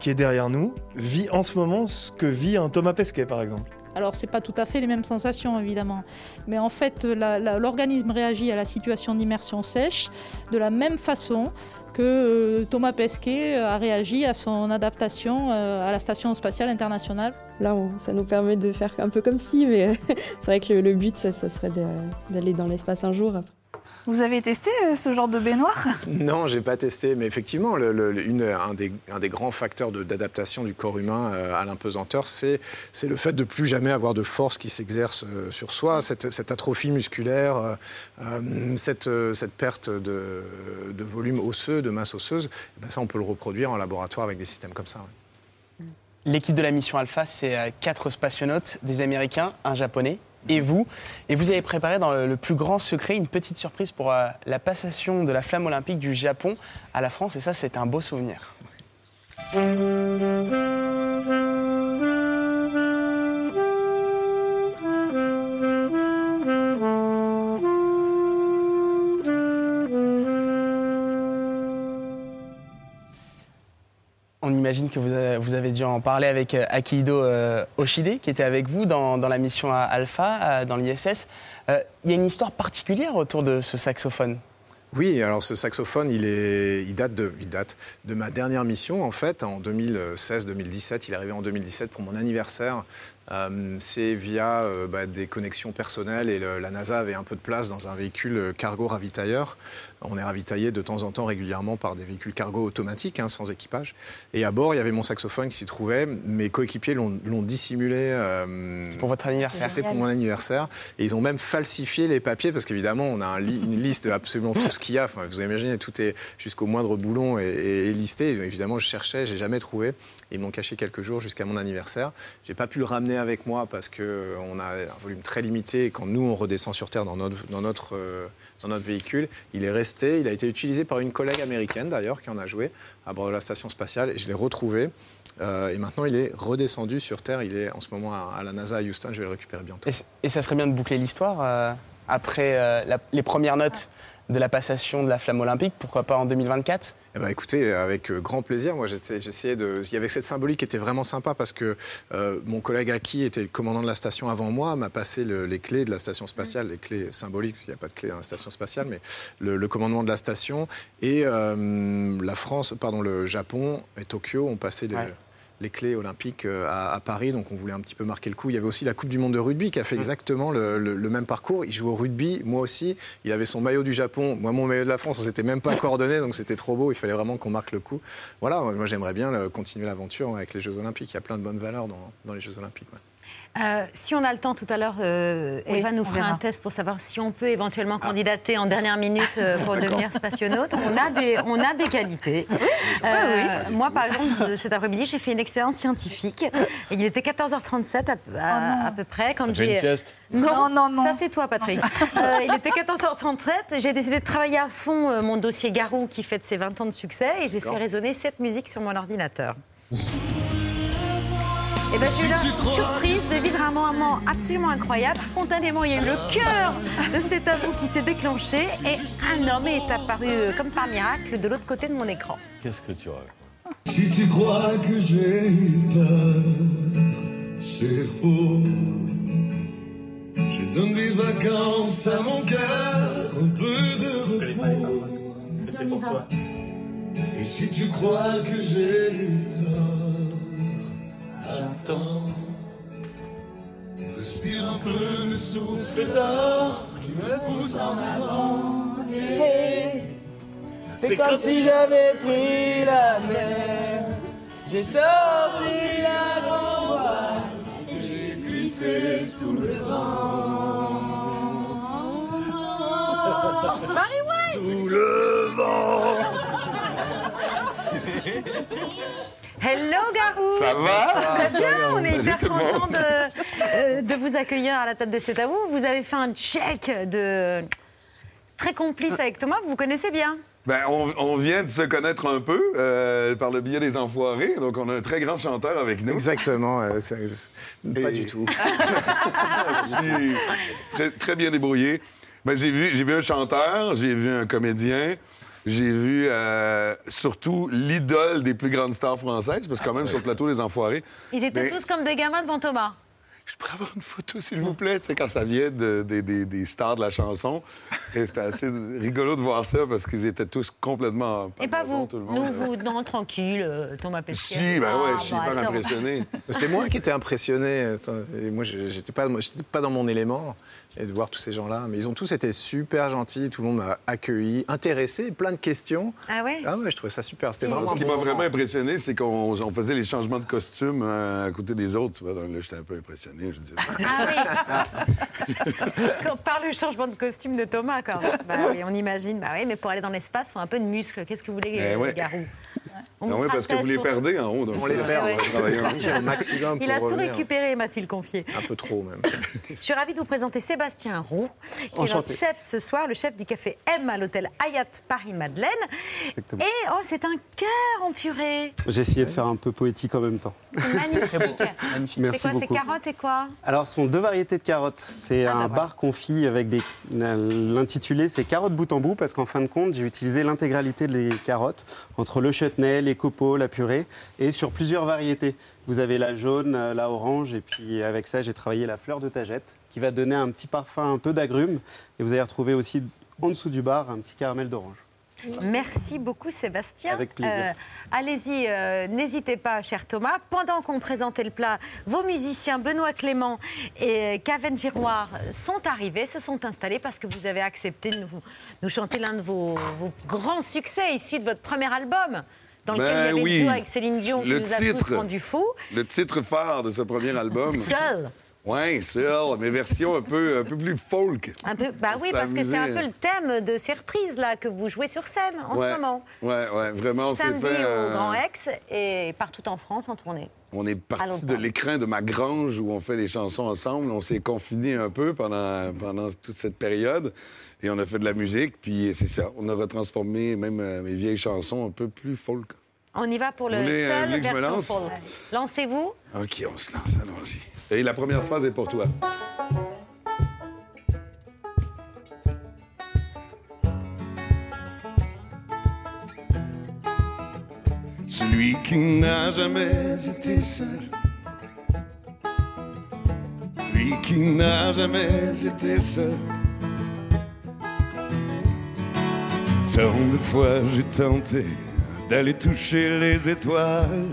qui est derrière nous, vit en ce moment ce que vit un Thomas Pesquet, par exemple. Alors, ce n'est pas tout à fait les mêmes sensations, évidemment. Mais en fait, la- la- l'organisme réagit à la situation d'immersion sèche de la même façon que euh, Thomas Pesquet a réagi à son adaptation euh, à la Station spatiale internationale. Là, on- ça nous permet de faire un peu comme si, mais <laughs> c'est vrai que le, le but, ça, ça serait de- d'aller dans l'espace un jour. après. Vous avez testé euh, ce genre de baignoire? Non, j'ai pas testé, mais effectivement, le- le- une- un, des, un des grands facteurs d'adaptation du corps humain euh, à l'impesanteur, c'est c'est le fait de plus jamais avoir de force qui s'exerce euh, sur soi, cette, cette atrophie musculaire, euh, cette, euh, cette perte de, de volume osseux, de masse osseuse. Eh ben ça, on peut le reproduire en laboratoire avec des systèmes comme ça. ouais. L'équipe de la mission Alpha, c'est quatre spationautes, des Américains, un Japonais et vous. Et vous avez préparé dans le, plus grand secret une petite surprise pour euh, la passation de la flamme olympique du Japon à la France. Et ça, c'est un beau souvenir. On imagine que vous avez, dû en parler avec euh, Akihito euh, Oshide, qui était avec vous dans, la mission à Alpha, euh, dans l'ISS. Il y a une histoire particulière autour de ce saxophone. Oui, alors ce saxophone, il, est, de, il date de ma dernière mission, en fait, en 2016-2017. Il est arrivé en 2017 pour mon anniversaire. Euh, c'est via euh, bah, des connexions personnelles et le- la NASA avait un peu de place dans un véhicule euh, cargo ravitailleur. On est ravitaillé de temps en temps régulièrement par des véhicules cargo automatiques, hein, sans équipage. Et à bord, il y avait mon saxophone qui s'y trouvait. Mes coéquipiers l'ont dissimulé. euh, C'était pour votre anniversaire. C'était pour mon anniversaire. Et ils ont même falsifié les papiers parce qu'évidemment, on a un li- une liste de absolument tout ce qu'il y a. Enfin, vous imaginez, tout est jusqu'au moindre boulon est listé. Et évidemment, je cherchais, j'ai jamais trouvé. Ils m'ont caché quelques jours jusqu'à mon anniversaire. J'ai pas pu le ramener avec moi parce que euh, on a un volume très limité. Et quand nous, on redescend sur Terre dans notre, dans notre, euh, dans notre véhicule, il est resté. Il a été utilisé par une collègue américaine d'ailleurs qui en a joué à bord de la station spatiale. Et je l'ai retrouvé. Euh, et maintenant, il est redescendu sur Terre. Il est en ce moment à, la NASA à Houston. Je vais le récupérer bientôt. Et, ça serait bien de boucler l'histoire euh, après les premières notes de la passation de la flamme olympique, pourquoi pas en 2024 Eh ben, écoutez, avec euh, grand plaisir. Moi, j'essayais de. Il y avait cette symbolique qui était vraiment sympa parce que euh, mon collègue Aki était le commandant de la station avant moi, m'a passé le- les clés de la station spatiale, les clés symboliques. Il n'y a pas de clés dans la station spatiale, mais le, le commandement de la station et euh, la France, pardon, le Japon et Tokyo ont passé les, Ouais. Les clés olympiques euh, à, à Paris. Donc, on voulait un petit peu marquer le coup. Il y avait aussi la Coupe du Monde de rugby qui a fait exactement le, le- le même parcours. Il joue au rugby, moi aussi. Il avait son maillot du Japon, moi mon maillot de la France. On s'était même pas <laughs> coordonnés, donc c'était trop beau. Il fallait vraiment qu'on marque le coup. Voilà, moi j'aimerais bien continuer l'aventure avec les Jeux Olympiques. Il y a plein de bonnes valeurs dans, dans les Jeux Olympiques. ouais. Euh, si on a le temps tout à l'heure, euh, Oui, Eva nous fera verra. un test pour savoir si on peut éventuellement candidater en dernière minute euh, pour <laughs> devenir spationaute. On a des, on a des qualités. Euh, moi, par exemple, cet après-midi, j'ai fait une expérience scientifique. Et il était 14h37 à, à- à peu près quand j'ai. une sieste Non, Non, non, non. Ça, c'est toi, Patrick. <laughs> Euh, il était 14h37. J'ai décidé de travailler à fond euh, mon dossier Garou qui fête ses 20 ans de succès et j'ai fait résonner cette musique sur mon ordinateur. Et ben, j'ai eu la surprise de vivre un moment absolument incroyable. Spontanément, il y a eu le cœur de cet avou qui s'est déclenché et un homme est apparu euh, comme par miracle de l'autre côté de mon écran. Qu'est-ce que tu racontes? Si tu crois que j'ai peur, c'est faux. Je donne des vacances à mon cœur, un peu de repos. C'est pour toi. Et si tu crois que j'ai tort, j'attends. Respire un peu le souffle d'or qui me pousse en avant. C'est comme si j'avais pris la mer. J'ai sorti la grande voile. J'ai glissé sous le vent. Sous le vent. <laughs> Hello Garou Ça va bien, va, on est hyper content de, euh, de vous accueillir à la table de cet avou. Vous avez fait un check de très complice avec Thomas, vous vous connaissez bien Ben, on, on vient de se connaître un peu euh, par le biais des Enfoirés, donc on a un très grand chanteur avec nous. Exactement. euh, c'est- c'est- pas du tout. <laughs> Je suis très, très bien débrouillé. Ben, j'ai vu, j'ai vu un chanteur, j'ai vu un comédien, J'ai vu euh, surtout l'idole des plus grandes stars françaises, parce que quand même, sur le plateau des Enfoirés. Ils étaient Mais- tous comme des gamins devant Thomas. Je pourrais avoir une photo, s'il vous plaît, tu sais, quand ça vient de- des- stars de la chanson. Et c'était assez rigolo de voir ça, parce qu'ils étaient tous complètement... en Et pas maison, vous. tout le monde. Nous, vous, non, tranquille, euh, Thomas Pesquet. Si, ben ouais, Ah, je suis bah, attends. impressionné. C'était moi qui étais impressionné. Et Moi, je- j'étais pas, pas dans mon élément et de voir tous ces gens-là. Mais ils ont tous été super gentils. Tout le monde m'a accueilli, intéressé, plein de questions. Ah ouais? Ah ouais, je trouvais ça super. C'était vraiment. Ce qui m'a vraiment impressionné, c'est qu'on on faisait les changements de costumes euh, à côté des autres. Tu vois, donc là, j'étais un peu impressionné. Je disais, Ah oui <laughs> Par le changement de costume de Thomas, quand même. Bah oui, on imagine. Bah oui, mais pour aller dans l'espace, il faut un peu de muscle. Qu'est-ce que vous voulez, Eh ouais. Garou On Ah ouais, fera parce que vous les perdez en haut. Donc On les perd, Ouais, on ouais. va travailler partir au <laughs> maximum Il pour a tout revenir. récupéré, m'a-t-il confié. Un peu trop, même. <laughs> Je suis ravie de vous présenter Sébastien Roux, qui est notre chef ce soir, le chef du café M à l'hôtel Hayat Paris-Madeleine. Exactement. Et oh, c'est un cœur en purée. J'ai essayé de faire un peu poétique en même temps. C'est magnifique. <laughs> Magnifique. C'est Merci quoi, c'est beaucoup. carottes et quoi? Alors, ce sont deux variétés de carottes. C'est Ah, bah un voilà. bar confit avec des. L'intitulé, c'est carottes bout en bout, parce qu'en fin de compte, j'ai utilisé l'intégralité des carottes, entre le chutney, les copeaux, la purée, et sur plusieurs variétés. Vous avez la jaune, euh, la orange, et puis avec ça, j'ai travaillé la fleur de tagette, qui va donner un petit parfum un peu d'agrumes. Et vous allez retrouver aussi, en dessous du bar, un petit caramel d'orange. Merci beaucoup Sébastien. Avec plaisir. Euh, Allez-y, euh, n'hésitez pas, cher Thomas. Pendant qu'on présentait le plat, vos musiciens Benoît Clément et Caven Giroir sont arrivés, se sont installés parce que vous avez accepté de nous, nous chanter l'un de vos, vos grands succès issus de votre premier album. Dans lequel Ben il y avait oui. le duo avec Céline Dion qui Le nous a titre. tous rendus fous. Le titre phare de ce premier <laughs> album. Seul. Oui, seul, mais version un peu, un peu plus folk. Un peu, bah oui, parce que c'est un peu le thème de ces reprises là que vous jouez sur scène en ouais. ce moment. Ouais, ouais, vraiment, c'est Samedi au euh, Grand Rex et partout en France en tournée. On est parti de l'écran de ma grange où on fait les chansons ensemble. On s'est confinés un peu pendant, pendant toute cette période et on a fait de la musique. Puis c'est ça, on a retransformé même euh, mes vieilles chansons un peu plus folk. On y va pour le voulez, euh, seul me version folk. Lancez-vous. OK, on se lance, allons-y. Et la première phrase est pour toi. Celui qui n'a jamais été seul. Lui qui n'a jamais été seul. Tant de fois j'ai tenté d'aller toucher les étoiles,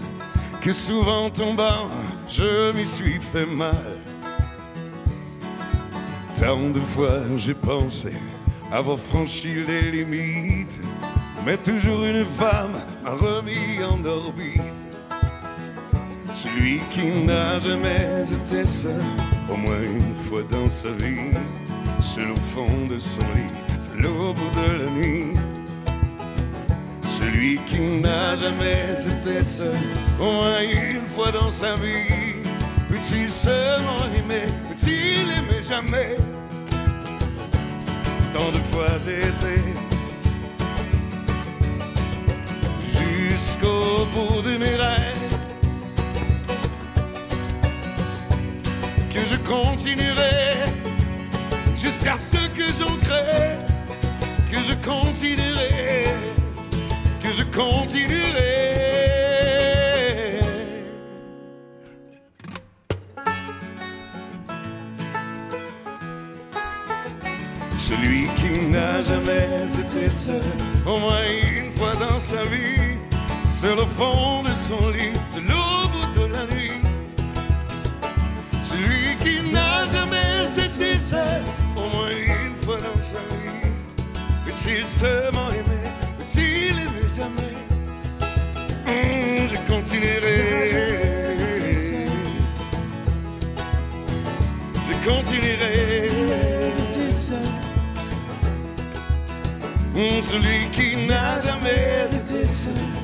que souvent tombant, je m'y suis fait mal. Tant de fois j'ai pensé avoir franchi les limites, mais toujours une femme m'a remis en orbite. Celui qui n'a jamais été seul, au moins une fois dans sa vie, seul au fond de son lit, seul au bout de la nuit. Celui qui n'a jamais été seul, au moins une fois dans sa vie, peut-il seulement aimer, peut-il aimer jamais? Tant de fois j'ai été jusqu'au bout de mes rêves, que je continuerai jusqu'à ce que j'en crée, que je continuerai que je continuerai. Celui qui n'a jamais été seul, au moins une fois dans sa vie, seul au fond de son lit, au bout de la nuit. Celui qui n'a jamais été seul, au moins une fois dans sa vie, peut-il seulement aimer, peut-il aimer jamais? Hum, Je continuerai. Je continuerai. Hum, Celui qui n'a jamais été seul.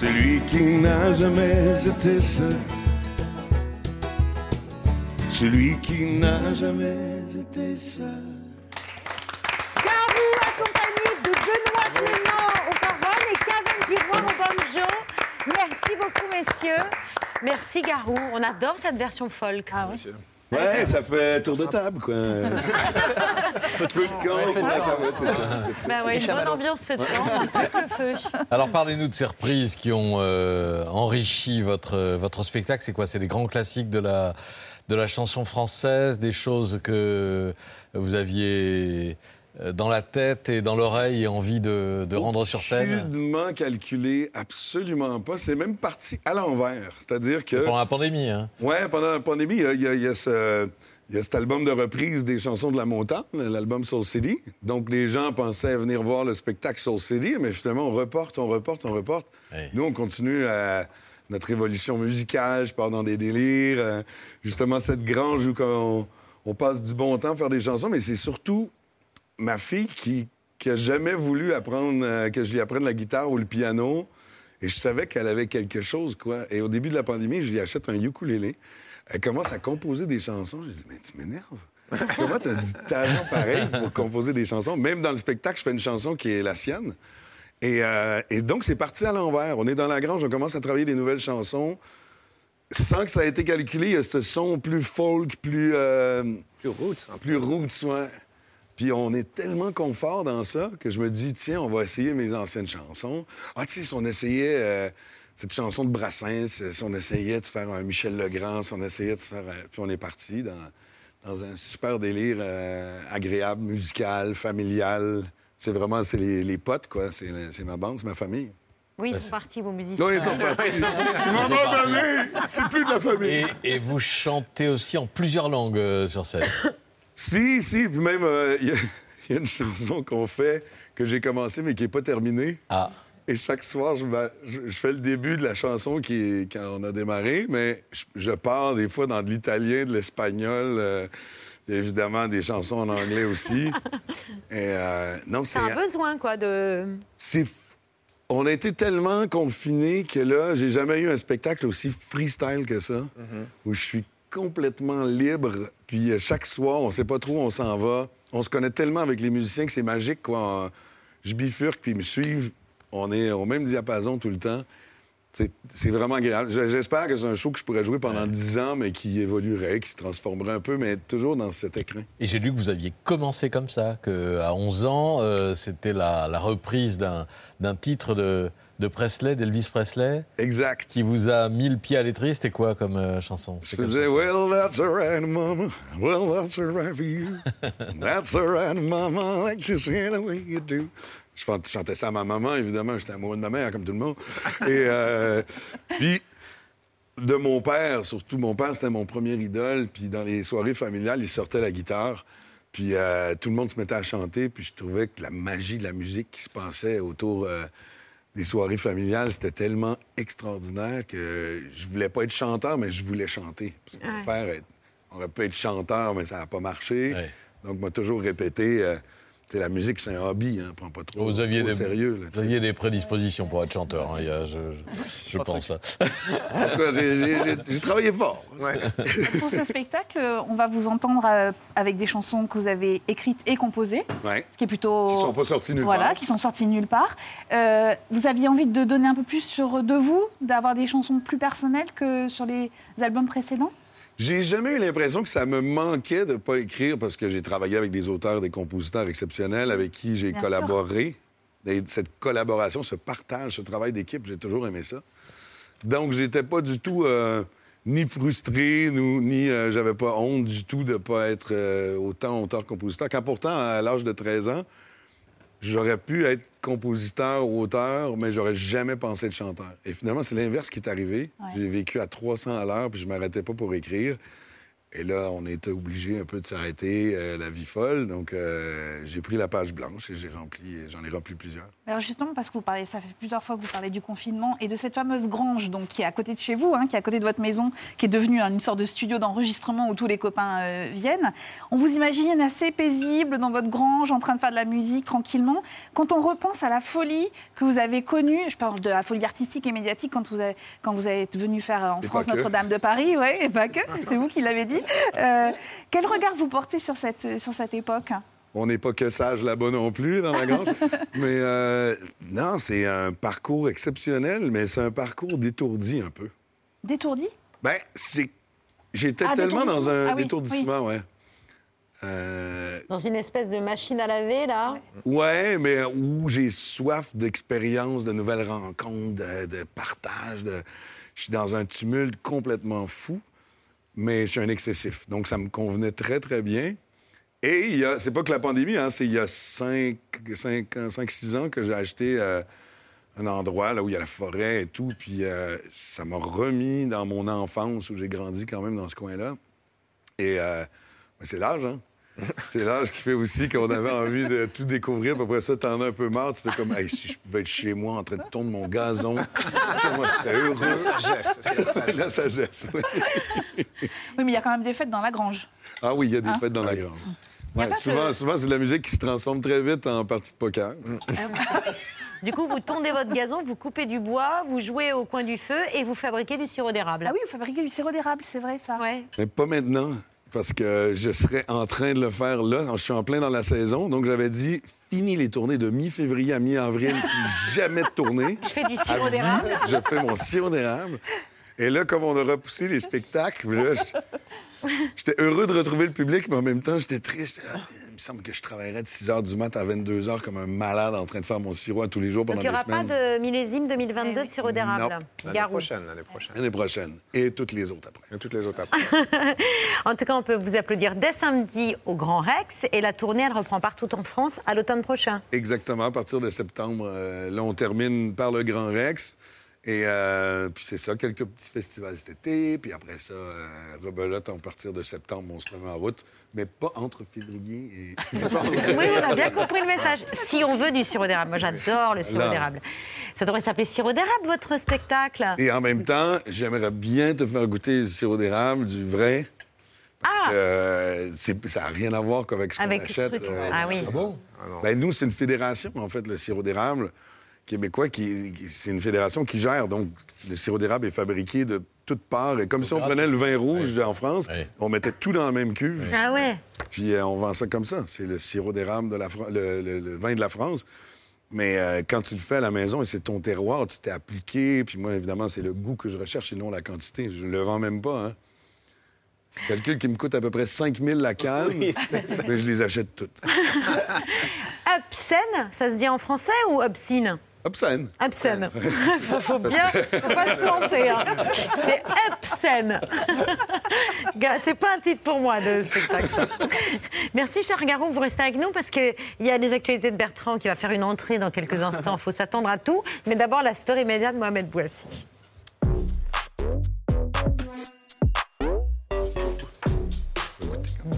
Celui qui n'a jamais été seul. Celui qui n'a jamais été seul. Garou accompagné de Benoît Clément au caron et Caven Giroir au banjo. Merci beaucoup, messieurs. Merci, Garou. On adore cette version folk. Ah Ouais, ça fait tour de table, quoi. Feu de camp. Ouais, feu de camp. Ouais, c'est ça. Bah ouais, une bonne ambiance fait de camp, pas que le feu. Alors parlez-nous de ces reprises qui ont euh, enrichi votre, votre spectacle. C'est quoi? C'est des grands classiques de la, de la chanson française, des choses que vous aviez dans la tête et dans l'oreille et envie de, de rendre sur scène Aucunement calculé, absolument pas. C'est même parti à l'envers. C'est-à-dire que... Pendant la pandémie, hein Ouais, pendant la pandémie, il y a, y y ce... il y a cet album de reprise des chansons de la montagne, l'album Soul City. Donc, les gens pensaient venir voir le spectacle Soul City, mais finalement, on reporte, on reporte, on reporte. Nous, on continue à notre évolution musicale, je pars dans des délires. euh, justement, cette grange où on, on passe du bon temps à faire des chansons, mais c'est surtout ma fille qui, qui a jamais voulu apprendre, euh, que je lui apprenne la guitare ou le piano. Et je savais qu'elle avait quelque chose, quoi. Et au début de la pandémie, je lui achète un ukulélé. Elle commence à composer des chansons. Je dis, mais tu m'énerves. <laughs> Comment t'as du talent pareil pour composer des chansons? Même dans le spectacle, je fais une chanson qui est la sienne. Et, euh, et donc, c'est parti à l'envers. On est dans la grange, on commence à travailler des nouvelles chansons. Sans que ça ait été calculé, il y a ce son plus folk, plus... euh, Plus roots. plus roots, ouais. Puis on est tellement confort dans ça que je me dis, tiens, on va essayer mes anciennes chansons. Ah, tu sais, si on essayait euh, cette chanson de Brassens, si on essayait de faire un Michel Legrand, si on essayait de faire... euh, Puis on est parti dans, dans un super délire euh, agréable, musical, familial. C'est vraiment, c'est les, les potes, quoi. C'est c'est ma bande, c'est ma famille. Oui, ils sont partis, vos musiciens. Non, ils sont partis. Ils m'ont sont partis. abandonné. C'est plus de la famille. Et, et vous chantez aussi en plusieurs langues euh, sur scène. <laughs> Si, si, puis même, euh, il y, a- <laughs> il y a une chanson qu'on fait, que j'ai commencé, mais qui n'est pas terminée. Ah. Et chaque soir, je, m'a- je- je fais le début de la chanson qui est, quand on a démarré, mais je, je pars des fois dans de l'italien, de l'espagnol, euh, évidemment des chansons en anglais aussi. <laughs> Et euh, non, c'est... Un besoin, quoi, de... c'est f- On a été tellement confinés que là, j'ai jamais eu un spectacle aussi freestyle que ça, où je suis complètement libre. Puis euh, chaque soir, on sait pas trop où on s'en va. On se connaît tellement avec les musiciens que c'est magique, quoi. Je bifurque, puis ils me suivent. On est au même diapason tout le temps. C'est vraiment agréable. J'espère que c'est un show que je pourrais jouer pendant 10 ans, mais qui évoluerait, qui se transformerait un peu, mais toujours dans cet écrin. Et j'ai lu que vous aviez commencé comme ça, qu'à 11 ans, euh, c'était la, la reprise d'un titre de, de Presley, d'Elvis Presley. Exact. Qui vous a mis le pied à l'étrier. C'était quoi comme euh, chanson? Je faisais Well, that's all right, mama. Well, that's all right for you. <laughs> That's all right, mama. Like say the way you do. Je chantais ça à ma maman, évidemment. J'étais amoureux de ma mère, comme tout le monde. Et euh, <laughs> puis, de mon père, surtout. Mon père, c'était mon premier idole. Puis, dans les soirées familiales, il sortait la guitare. Puis, euh, tout le monde se mettait à chanter. Puis, je trouvais que la magie de la musique qui se passait autour euh, des soirées familiales, c'était tellement extraordinaire que je voulais pas être chanteur, mais je voulais chanter. Parce que mon Ouais. père aurait pu être chanteur, mais ça n'a pas marché. Donc, m'a toujours répété, euh, la musique, c'est un hobby, hein, prends pas trop, Vous aviez, trop des, sérieux. là. vous aviez des prédispositions pour être chanteur, hein, il y a- je, je- je pense. En tout cas, j'ai- travaillé fort. <laughs> Pour ce spectacle, on va vous entendre euh, avec des chansons que vous avez écrites et composées, Ouais. ce qui est plutôt... Qui sont pas sorties nulle voilà, part. qui sont sorties nulle part. Euh, vous aviez envie de donner un peu plus sur de vous, d'avoir des chansons plus personnelles que sur les albums précédents? J'ai jamais eu l'impression que ça me manquait de pas écrire parce que j'ai travaillé avec des auteurs, des compositeurs exceptionnels avec qui j'ai collaboré. Et cette collaboration, ce partage, ce travail d'équipe, j'ai toujours aimé ça. Donc, j'étais pas du tout euh, ni frustré, ni euh, j'avais pas honte du tout de pas être euh, autant auteur-compositeur. Quand pourtant, à l'âge de 13 ans, j'aurais pu être compositeur ou auteur, mais j'aurais jamais pensé être chanteur. Et finalement, c'est l'inverse qui est arrivé. Ouais. J'ai vécu à 300 à l'heure, puis je m'arrêtais pas pour écrire. Et là, on était obligé un peu de s'arrêter, euh, la vie folle. Donc, euh, j'ai pris la page blanche et j'ai rempli, j'en ai rempli plusieurs. Alors justement, parce que vous parlez, ça fait plusieurs fois que vous parlez du confinement et de cette fameuse grange donc, qui est à côté de chez vous, hein, qui est à côté de votre maison, qui est devenue une sorte de studio d'enregistrement où tous les copains euh, viennent. On vous imagine assez paisible dans votre grange, en train de faire de la musique tranquillement. Quand on repense à la folie que vous avez connue, je parle de la folie artistique et médiatique quand vous, avez, quand vous êtes venu faire en Et France. Notre-Dame de Paris, ouais, et pas que, c'est vous qui l'avez dit. <laughs> Euh, quel regard vous portez sur cette, sur cette époque? On n'est pas que sage là-bas non plus, dans la grange. <laughs> mais euh, non, c'est un parcours exceptionnel, mais c'est un parcours détourdi un peu. Détourdi? Ben, c'est. J'étais Ah, tellement dans détourdissement. un Ah oui, détourdissement, ouais. Euh, Dans une espèce de machine à laver, là? Ouais, mais où j'ai soif d'expérience, de nouvelles rencontres, de, de partage. De... Je suis dans un tumulte complètement fou, mais je suis un excessif. Donc, ça me convenait très, très bien. Et il y a, c'est pas que la pandémie, hein, c'est il y a 5, 5, 6 ans que j'ai acheté euh, un endroit là où il y a la forêt et tout. Puis euh, ça m'a remis dans mon enfance où j'ai grandi quand même dans ce coin-là. Et euh, ben, c'est l'âge, hein? <laughs> C'est l'âge qui fait aussi qu'on avait envie de tout découvrir. Puis après ça, t'en as un peu marre. Tu fais comme, Hey, si je pouvais être chez moi en train de tondre mon gazon, <laughs> je serais heureux. La sagesse, c'est la sagesse. La sagesse, oui. Oui, mais il y a quand même des fêtes dans la grange. Ah oui, il y a des Hein? fêtes dans la grange. Ouais, souvent, souvent c'est de la musique qui se transforme très vite en partie de poker. <laughs> Du coup, vous tondez votre gazon, vous coupez du bois, vous jouez au coin du feu et vous fabriquez du sirop d'érable. Ah oui, vous fabriquez du sirop d'érable, c'est vrai ça. Ouais. Mais pas maintenant, parce que je serais en train de le faire là. Je suis en plein dans la saison, donc j'avais dit fini les tournées de mi-février à mi-avril, <laughs> puis jamais de tournée. Je fais du sirop d'érable. Je fais mon sirop d'érable. Et là, comme on a repoussé les spectacles, j'étais heureux de retrouver le public, mais en même temps, j'étais triste. Me semble que je travaillerais de 6 h du mat à 22 h comme un malade en train de faire mon sirop à tous les jours Donc pendant il n'y aura des pas semaines. de millésime 2022 de sirop d'érable. Non. L'année prochaine, l'année prochaine. L'année prochaine. Et toutes les autres après. Et toutes les autres <laughs> après. En tout cas, on peut vous applaudir dès samedi au Grand Rex et la tournée, elle reprend partout en France à l'automne prochain. Exactement, à partir de septembre. euh, là, on termine par le Grand Rex. Et euh, puis c'est ça, quelques petits festivals cet été. Puis après ça, euh, rebelote, à partir de septembre, on se remet en route. Mais pas entre février et... <laughs> Oui, on a bien compris le message. Si on veut du sirop d'érable, moi j'adore le sirop d'érable. Ça devrait s'appeler sirop d'érable, votre spectacle. Et en même temps, j'aimerais bien te faire goûter du sirop d'érable, du vrai. Parce que euh, ça n'a rien à voir qu'avec ce qu'on Avec achète. truc. Ah oui. Ah bon Ben, nous, c'est une fédération, en fait, le sirop d'érable québécois. Qui, qui- c'est une fédération qui gère. Donc, le sirop d'érable est fabriqué de toutes parts. Et comme si on prenait le vin rouge en France, on mettait tout dans la même cuve. Ah ouais. Puis euh, on vend ça comme ça. C'est le sirop d'érable de la Fran- le, le- le vin de la France. Mais euh, quand tu le fais à la maison et c'est ton terroir, tu t'es appliqué. Puis moi, évidemment, c'est le goût que je recherche et non la quantité. Je le vends même pas. Hein. Je calcule qu'il me coûte à peu près 5 000 la canne, Oui. <laughs> mais je les achète toutes. <laughs> Obscène, ça se dit en français ou obscene Obscène. Obscène. <laughs> faut, faut bien, faut pas se planter. hein. C'est. <laughs> Gars, C'est pas un titre pour moi de spectacle. ça. Merci, cher Garou, vous restez avec nous parce qu'il y a des actualités de Bertrand qui va faire une entrée dans quelques instants. Il faut s'attendre à tout. Mais d'abord, la story média de Mohamed Bouafsi.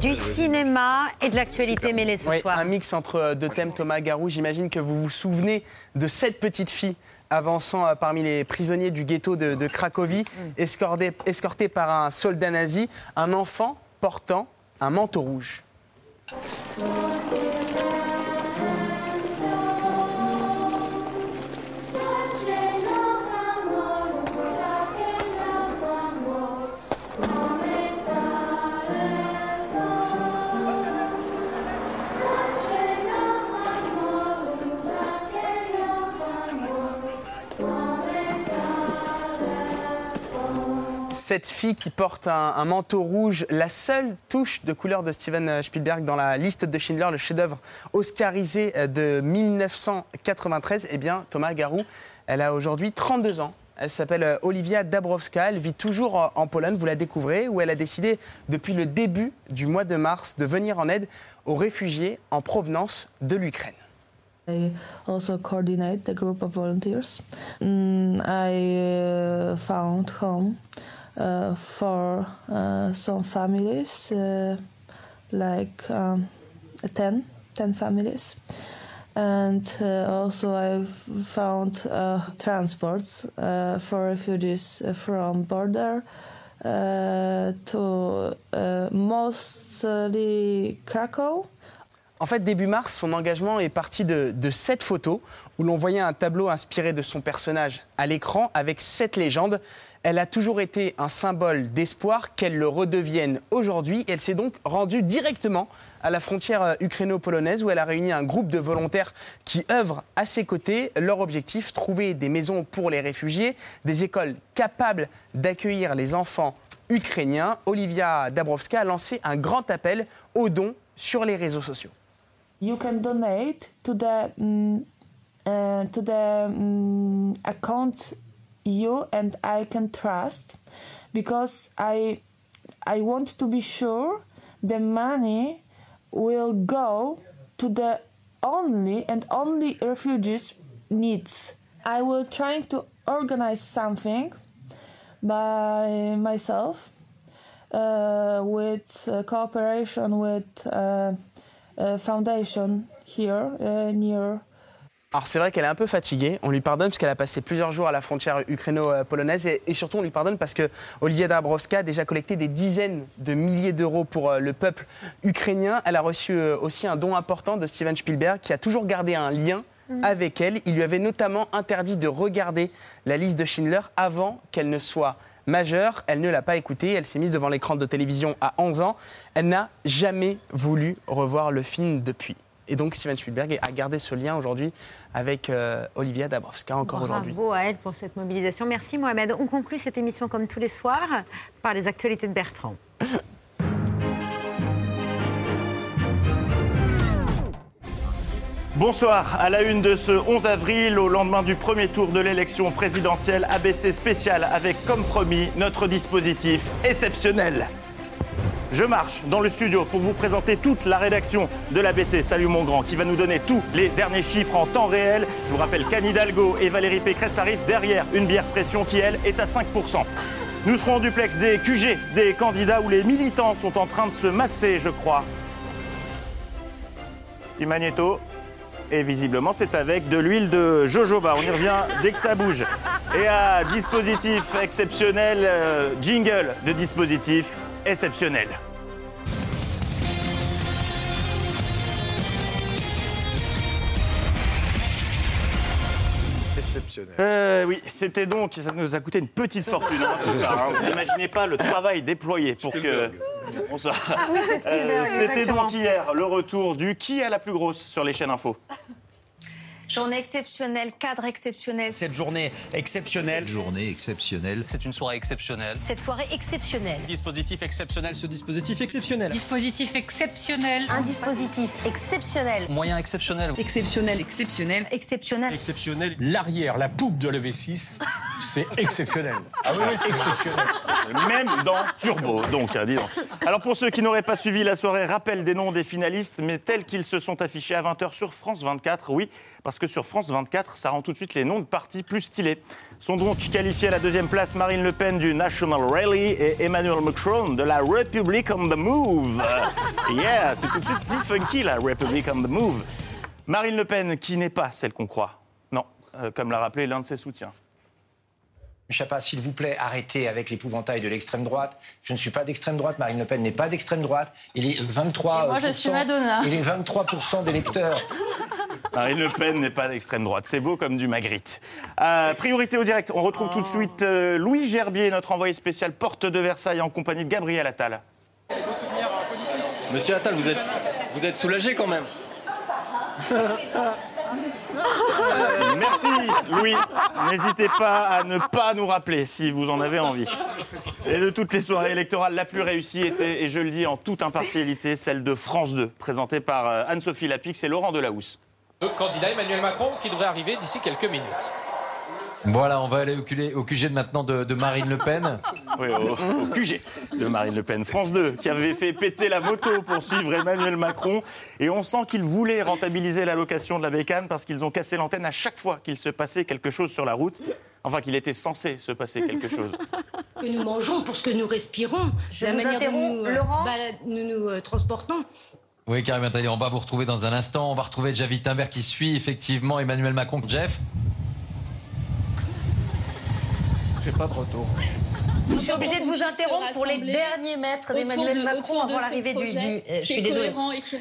Du cinéma et de l'actualité mêlée ce Oui, soir. un mix entre euh, deux thèmes, Thomas Garou. J'imagine que vous vous souvenez de cette petite fille avançant euh, parmi les prisonniers du ghetto de, de Cracovie, escortée, escortée par un soldat nazi, un enfant portant un manteau rouge. Cette fille qui porte un, manteau rouge, la seule touche de couleur de Steven Spielberg dans la liste de Schindler, le chef-d'œuvre oscarisé euh, de 1993, eh bien, Thomas Garou, elle a aujourd'hui 32 ans. Elle s'appelle euh, Olivia Dabrowska. Elle vit toujours euh, en Pologne, vous la découvrez, où elle a décidé depuis le début du mois de mars de venir en aide aux réfugiés en provenance de l'Ukraine. I also coordinate the group of volunteers. Mm, I uh, found home for uh, some families, uh, like um, 10, 10 families. And uh, also I've found uh, transports uh, for refugees from border uh, to uh, mostly Krakow. En fait, début mars, son engagement est parti de, de sept photos où l'on voyait un tableau inspiré de son personnage à l'écran avec sept légendes. Elle a toujours été un symbole d'espoir qu'elle le redevienne aujourd'hui. Elle s'est donc rendue directement à la frontière euh, ukraino-polonaise où elle a réuni un groupe de volontaires qui œuvrent à ses côtés. Leur objectif, trouver des maisons pour les réfugiés, des écoles capables d'accueillir les enfants ukrainien, Olivia Dabrowska a lancé un grand appel aux dons sur les réseaux sociaux. You can donate to the mm, uh, to the mm, account you and I can trust because I I want to be sure the money will go to the only and only refugees needs. I will try to organize something by myself uh, with uh, cooperation with uh, foundation here uh, near Alors c'est vrai qu'elle est un peu fatiguée, on lui pardonne parce qu'elle a passé plusieurs jours à la frontière ukraino-polonaise et, et surtout on lui pardonne parce que Olivia Dabrowska a déjà collecté des dizaines de milliers d'euros pour euh, le peuple ukrainien. Elle a reçu euh, aussi un don important de Steven Spielberg qui a toujours gardé un lien avec elle. Il lui avait notamment interdit de regarder la liste de Schindler avant qu'elle ne soit majeure. Elle ne l'a pas écoutée. Elle s'est mise devant l'écran de télévision à 11 ans. Elle n'a jamais voulu revoir le film depuis. Et donc Steven Spielberg a gardé ce lien aujourd'hui avec euh, Olivia Dabrowska encore aujourd'hui. Bravo à elle pour cette mobilisation. Merci Mohamed. On conclut cette émission comme tous les soirs par les actualités de Bertrand. <laughs> Bonsoir. À la une de ce 11 avril, au lendemain du premier tour de l'élection présidentielle, ABC spécial avec comme promis notre dispositif exceptionnel. Je marche dans le studio pour vous présenter toute la rédaction de l'ABC. Salut mon grand, qui va nous donner tous les derniers chiffres en temps réel. Je vous rappelle qu'Anne et Valérie Pécresse arrivent derrière une bière pression qui, elle, est à 5%. Nous serons en duplex des QG, des candidats où les militants sont en train de se masser, je crois. Petit. Et visiblement, c'est avec de l'huile de jojoba. On y revient dès que ça bouge. Et à dispositif exceptionnel, euh, jingle de dispositif exceptionnel. Exceptionnel. Euh, oui, c'était donc, ça nous a coûté une petite fortune, hein, tout ça. hein. Vous n'imaginez pas le travail déployé pour que. Bonsoir. Ah oui, Euh, C'était donc hier le retour du qui a la plus grosse sur les chaînes info? Journée exceptionnelle, cadre exceptionnel. Cette journée exceptionnelle. Journée exceptionnelle. C'est une soirée exceptionnelle. Cette soirée exceptionnelle. Dispositif exceptionnel. Ce dispositif exceptionnel. Dispositif exceptionnel. Un dispositif exceptionnel. Moyen exceptionnel. Exceptionnel, exceptionnel. Exceptionnel. Exceptionnel. L'arrière, la poupe de l'EV6, c'est exceptionnel. <laughs> Ah oui, oui, c'est exceptionnel. Même dans Turbo, donc, hein, dis donc. Alors pour ceux qui n'auraient pas suivi la soirée, rappel des noms des finalistes, mais tels qu'ils se sont affichés à 20h sur France 24, oui, parce que sur France 24, ça rend tout de suite les noms de partis plus stylés. Sont donc qualifiés à la deuxième place Marine Le Pen du National Rally et Emmanuel Macron de la Republic on the Move. Euh, <laughs> Yeah, c'est tout de suite plus funky la Republic on the Move. Marine Le Pen, qui n'est pas celle qu'on croit. Non, euh, comme l'a rappelé l'un de ses soutiens. Chapa, s'il vous plaît, arrêtez avec l'épouvantail de l'extrême droite. Je ne suis pas d'extrême droite. Marine Le Pen n'est pas d'extrême droite. Il est 23 Et moi, je suis Madonna. Il est 23 des lecteurs. Marine Le Pen n'est pas d'extrême droite. C'est beau comme du Magritte. Euh, priorité au direct. On retrouve tout de suite euh, Louis Gerbier, notre envoyé spécial porte de Versailles, en compagnie de Gabriel Attal. Monsieur Attal, vous êtes, vous êtes soulagé quand même <laughs> Merci Louis. N'hésitez pas à ne pas nous rappeler si vous en avez envie. Et de toutes les soirées électorales, la plus réussie était, et je le dis en toute impartialité, celle de France 2, présentée par euh, Anne-Sophie Lapix et Laurent Delahousse. Le candidat Emmanuel Macron qui devrait arriver d'ici quelques minutes. Voilà, on va aller au, QG au QG de maintenant de, de Marine Le Pen. <laughs> Oui, au, au QG de Marine Le Pen. France 2, qui avait fait péter la moto pour suivre Emmanuel Macron. Et on sent qu'ils voulaient rentabiliser la location de la bécane parce qu'ils ont cassé l'antenne à chaque fois qu'il se passait quelque chose sur la route. Enfin, qu'il était censé se passer quelque chose. que nous mangeons, pour ce que nous respirons, Je la vous manière dont nous, euh, Laurent balade- nous, nous, euh, transportons. Oui, Karim Attali, on va vous retrouver dans un instant. On va retrouver Jeff Wittenberg qui suit effectivement Emmanuel Macron. Jeff J'ai pas de retour. Je suis obligée de vous interrompre pour les derniers mètres d'Emmanuel Macron avant l'arrivée du, du- euh, je suis désolée.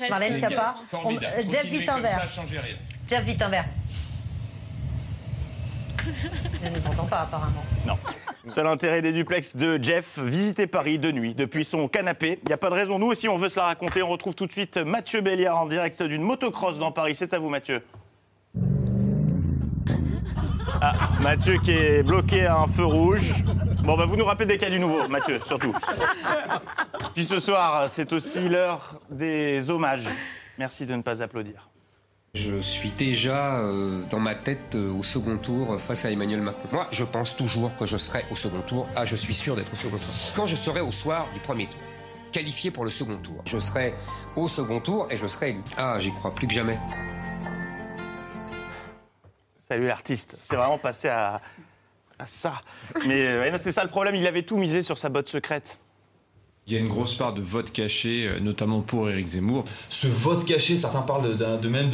Marlène Schiappa. Euh, Jeff Wittenberg. Jeff Wittenberg. Je ne nous entends pas apparemment. Non. Seul intérêt des duplex de Jeff, visiter Paris de nuit depuis son canapé. Il n'y a pas de raison. Nous aussi, on veut se la raconter. On retrouve tout de suite Mathieu Béliard en direct d'une motocross dans Paris. C'est à vous, Mathieu. Ah, Mathieu qui est bloqué à un feu rouge. Bon, bah, vous nous rappelez des cas du nouveau, Mathieu, surtout. Puis ce soir, c'est aussi l'heure des hommages. Merci de ne pas applaudir. Je suis déjà euh, dans ma tête euh, au second tour face à Emmanuel Macron. Moi, je pense toujours que je serai au second tour. Ah, je suis sûr d'être au second tour. Quand je serai au soir du premier tour, qualifié pour le second tour, je serai au second tour et je serai élu. Ah, j'y crois plus que jamais. Salut l'artiste. C'est vraiment passé à, ça. Mais euh, c'est ça le problème, il avait tout misé sur sa botte secrète. Il y a une grosse part de vote caché, euh, notamment pour Éric Zemmour. Ce vote caché, certains parlent de même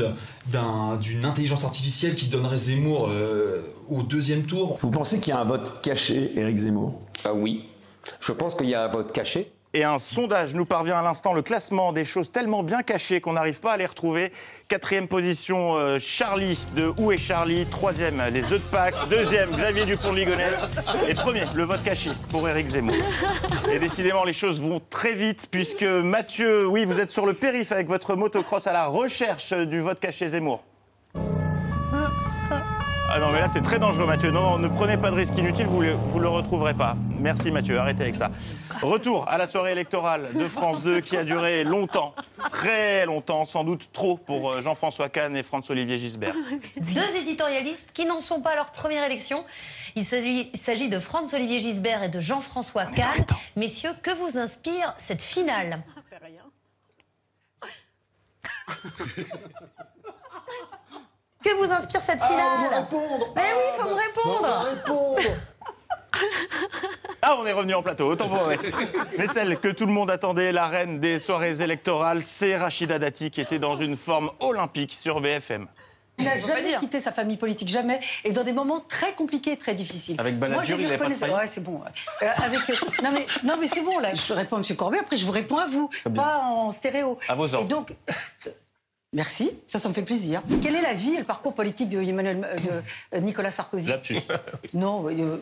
d'un- d'une intelligence artificielle qui donnerait Zemmour euh, au deuxième tour. Vous pensez qu'il y a un vote caché, Éric Zemmour? Ah oui. Je pense qu'il y a un vote caché. Et un sondage nous parvient à l'instant, le classement des choses tellement bien cachées qu'on n'arrive pas à les retrouver. Quatrième position, euh, Charlie de Où est Charlie? Troisième, les œufs de Pâques. Deuxième, Xavier Dupont de Ligonnès. Et premier, le vote caché pour Éric Zemmour. Et décidément, les choses vont très vite puisque Mathieu, oui, vous êtes sur le périph' avec votre motocross à la recherche du vote caché Zemmour. Ah non, mais là, c'est très dangereux, Mathieu. Non, non, ne prenez pas de risques inutiles, vous ne vous le retrouverez pas. Merci, Mathieu, arrêtez avec ça. Retour à la soirée électorale de France 2 qui a duré longtemps, très longtemps, sans doute trop pour euh, Jean-François Kahn et François-Olivier Gisbert. <laughs> Deux éditorialistes qui n'en sont pas à leur première élection. Il s'agit il s'agit de Franz-Olivier Gisbert et de Jean-François Kahn. Messieurs, que vous inspire cette finale? <laughs> <laughs> Que vous inspire cette finale Mais oui, il faut me répondre Ah, on est revenu en plateau, autant pour. Mais celle que tout le monde attendait, la reine des soirées électorales, c'est Rachida Dati qui était dans une forme olympique sur BFM. Il n'a jamais quitté sa famille politique, jamais, et dans des moments très compliqués, très difficiles. Avec Balladur, il lui avait pas de faille Ouais, c'est bon. Euh, avec, euh, non, mais, non, mais c'est bon, là, je réponds à M. Corbet, après je vous réponds à vous, pas en stéréo. À vos ordres. Et donc, merci, ça, ça me fait plaisir. Quelle est la vie et le parcours politique de, Emmanuel, euh, de euh, Nicolas Sarkozy? Lapsus. Non, euh,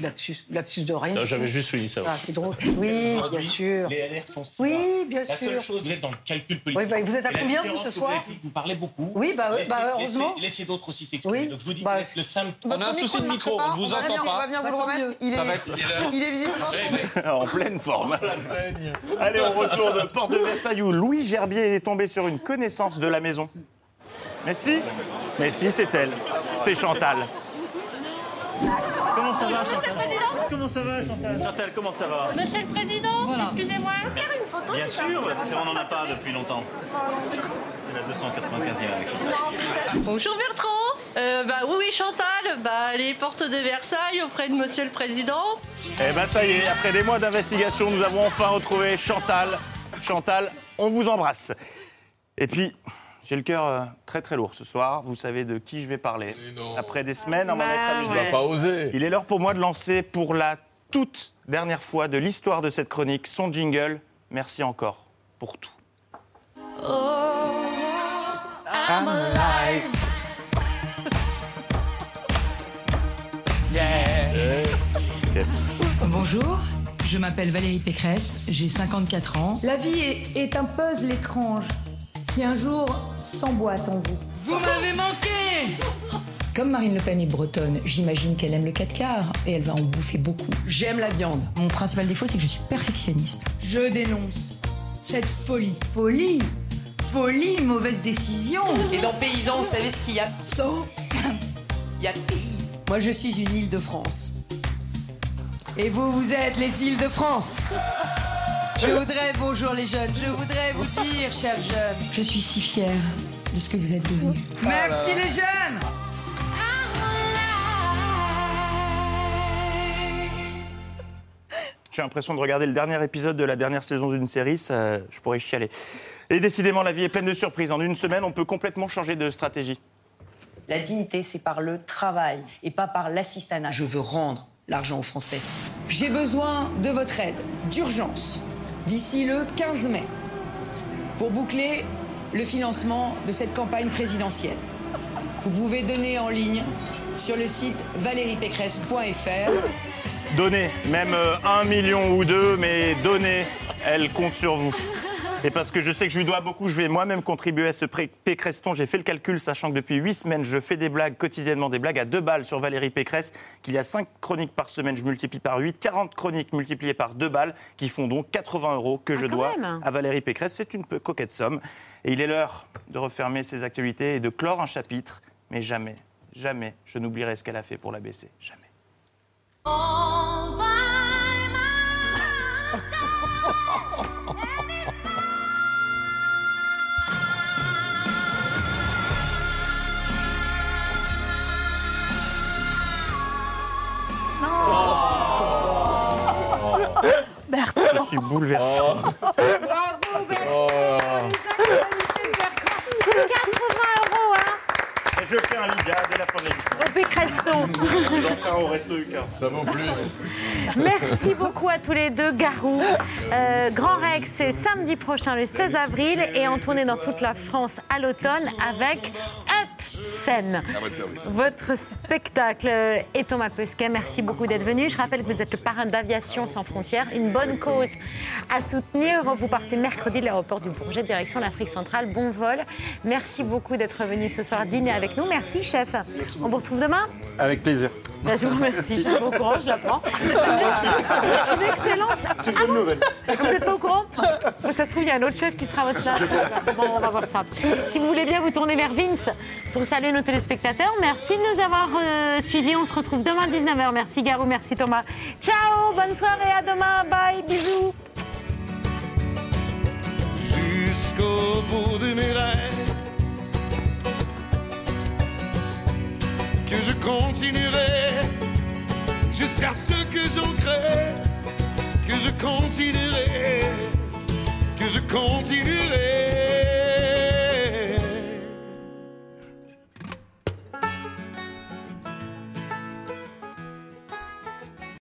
lapsus, lapsus de rien. Non, J'avais juste suivi ça. Ah, c'est drôle. Oui, bien sûr. Les LR sont Oui, bien La sûr. seule chose, vous êtes dans le calcul politique. Oui, bah, vous êtes à combien, vous, ce soir vous parlez beaucoup. Oui, bah, Laissez- bah, laissez- heureusement. Laissez d'autres aussi s'exprimer. Oui. Donc je vous dis Bah, le symptôme. On a un souci de micro, on ne vous va entend bien, pas. On va bien vous le remettre. Il est, il est visiblement <laughs> tombé. en pleine forme. Allez, on retourne porte de Versailles où Louis Gerbier est tombé sur une connaissance de la maison. Mais si, mais si, c'est elle. C'est Chantal. Comment ça va, Chantal Comment ça va, Chantal Chantal, comment ça va Monsieur le Président, excusez-moi. Bien sûr, c'est- on n'en a pas depuis longtemps. C'est la 295e avec Chantal. Bonjour Bertrand. Euh, bah oui, Chantal, bah, les portes de Versailles auprès de Monsieur le Président. Eh ben ça y est, après des mois d'investigation, nous avons enfin retrouvé Chantal. Chantal, on vous embrasse. Et puis, j'ai le cœur euh, très très lourd ce soir. Vous savez de qui je vais parler. Après des semaines, on va Bah ouais. Tu vas pas oser. Il est l'heure pour moi de lancer pour la toute dernière fois de l'histoire de cette chronique son jingle. Merci encore pour tout. I'm alive. <laughs> Bonjour, je m'appelle Valérie Pécresse, j'ai 54 ans. La vie est, est un puzzle étrange qui un jour s'emboîte en vous. Vous m'avez manqué Comme Marine Le Pen est bretonne, j'imagine qu'elle aime le 4 quarts et elle va en bouffer beaucoup. J'aime la viande. Mon principal défaut, c'est que je suis perfectionniste. Je dénonce cette folie. Folie Folie, mauvaise décision. Et dans Paysan, vous savez ce qu'il y a? So, Il y a pays. Moi, je suis une île de France. Et vous, vous êtes les îles de France. Je voudrais, bonjour les jeunes, je voudrais vous dire, chers jeunes. je suis si fière de ce que vous êtes devenus. Merci les jeunes J'ai l'impression de regarder le dernier épisode de la dernière saison d'une série, ça, je pourrais chialer. Et décidément, la vie est pleine de surprises. En une semaine, on peut complètement changer de stratégie. La dignité, c'est par le travail et pas par l'assistanat. Je veux rendre l'argent aux Français. J'ai besoin de votre aide, d'urgence, d'ici le 15 mai, pour boucler le financement de cette campagne présidentielle. Vous pouvez donner en ligne sur le site valériepécresse.fr. Donnez, même euh, un million ou deux, mais donnez, elle compte sur vous. Et parce que je sais que je lui dois beaucoup, je vais moi-même contribuer à ce Pécreston. J'ai fait le calcul, sachant que depuis huit semaines, je fais des blagues, quotidiennement des blagues à deux balles sur Valérie Pécresse, qu'il y a cinq chroniques par semaine, je multiplie par 8, 40 chroniques multipliées par deux balles, qui font donc 80 euros que je Ah, quand dois même. à Valérie Pécresse. C'est une peu coquette somme. Et il est l'heure de refermer ces actualités et de clore un chapitre. Mais jamais, jamais, je n'oublierai ce qu'elle a fait pour l'ABC. Jamais. Je Ça vaut plus. Merci beaucoup à tous les deux, Garou. Euh, Grand Rex, c'est samedi prochain, le 16 avril, et en tournée dans toute la France à l'automne avec Up Scène. À votre service. Votre spectacle et Thomas Pesquet, merci beaucoup d'être venu. Je rappelle que vous êtes le parrain d'Aviation sans frontières, une bonne cause à soutenir. Vous partez mercredi de l'aéroport du Bourget, direction l'Afrique centrale. Bon vol. Merci beaucoup d'être venu ce soir dîner avec nous. Merci, chef. On vous retrouve demain Avec plaisir. Ben, Je vous remercie. Je suis pas au courant, je l'apprends. <laughs> C'est une excellente. C'est une bonne nouvelle. Vous n'êtes pas au courant Ça se trouve, il y a un autre chef qui sera à votre place. Bon, on va voir ça. Si vous voulez bien vous tourner vers Vince pour saluer nos téléspectateurs, merci de nous avoir euh, suivis. On se retrouve demain à 19h. Merci Garou, merci Thomas. Ciao, bonne soirée, à demain. Bye, bisous. jusqu'au bout de mes rêves. que je continuerai jusqu'à ce que j'en crée, que je continuerai, que je continuerai.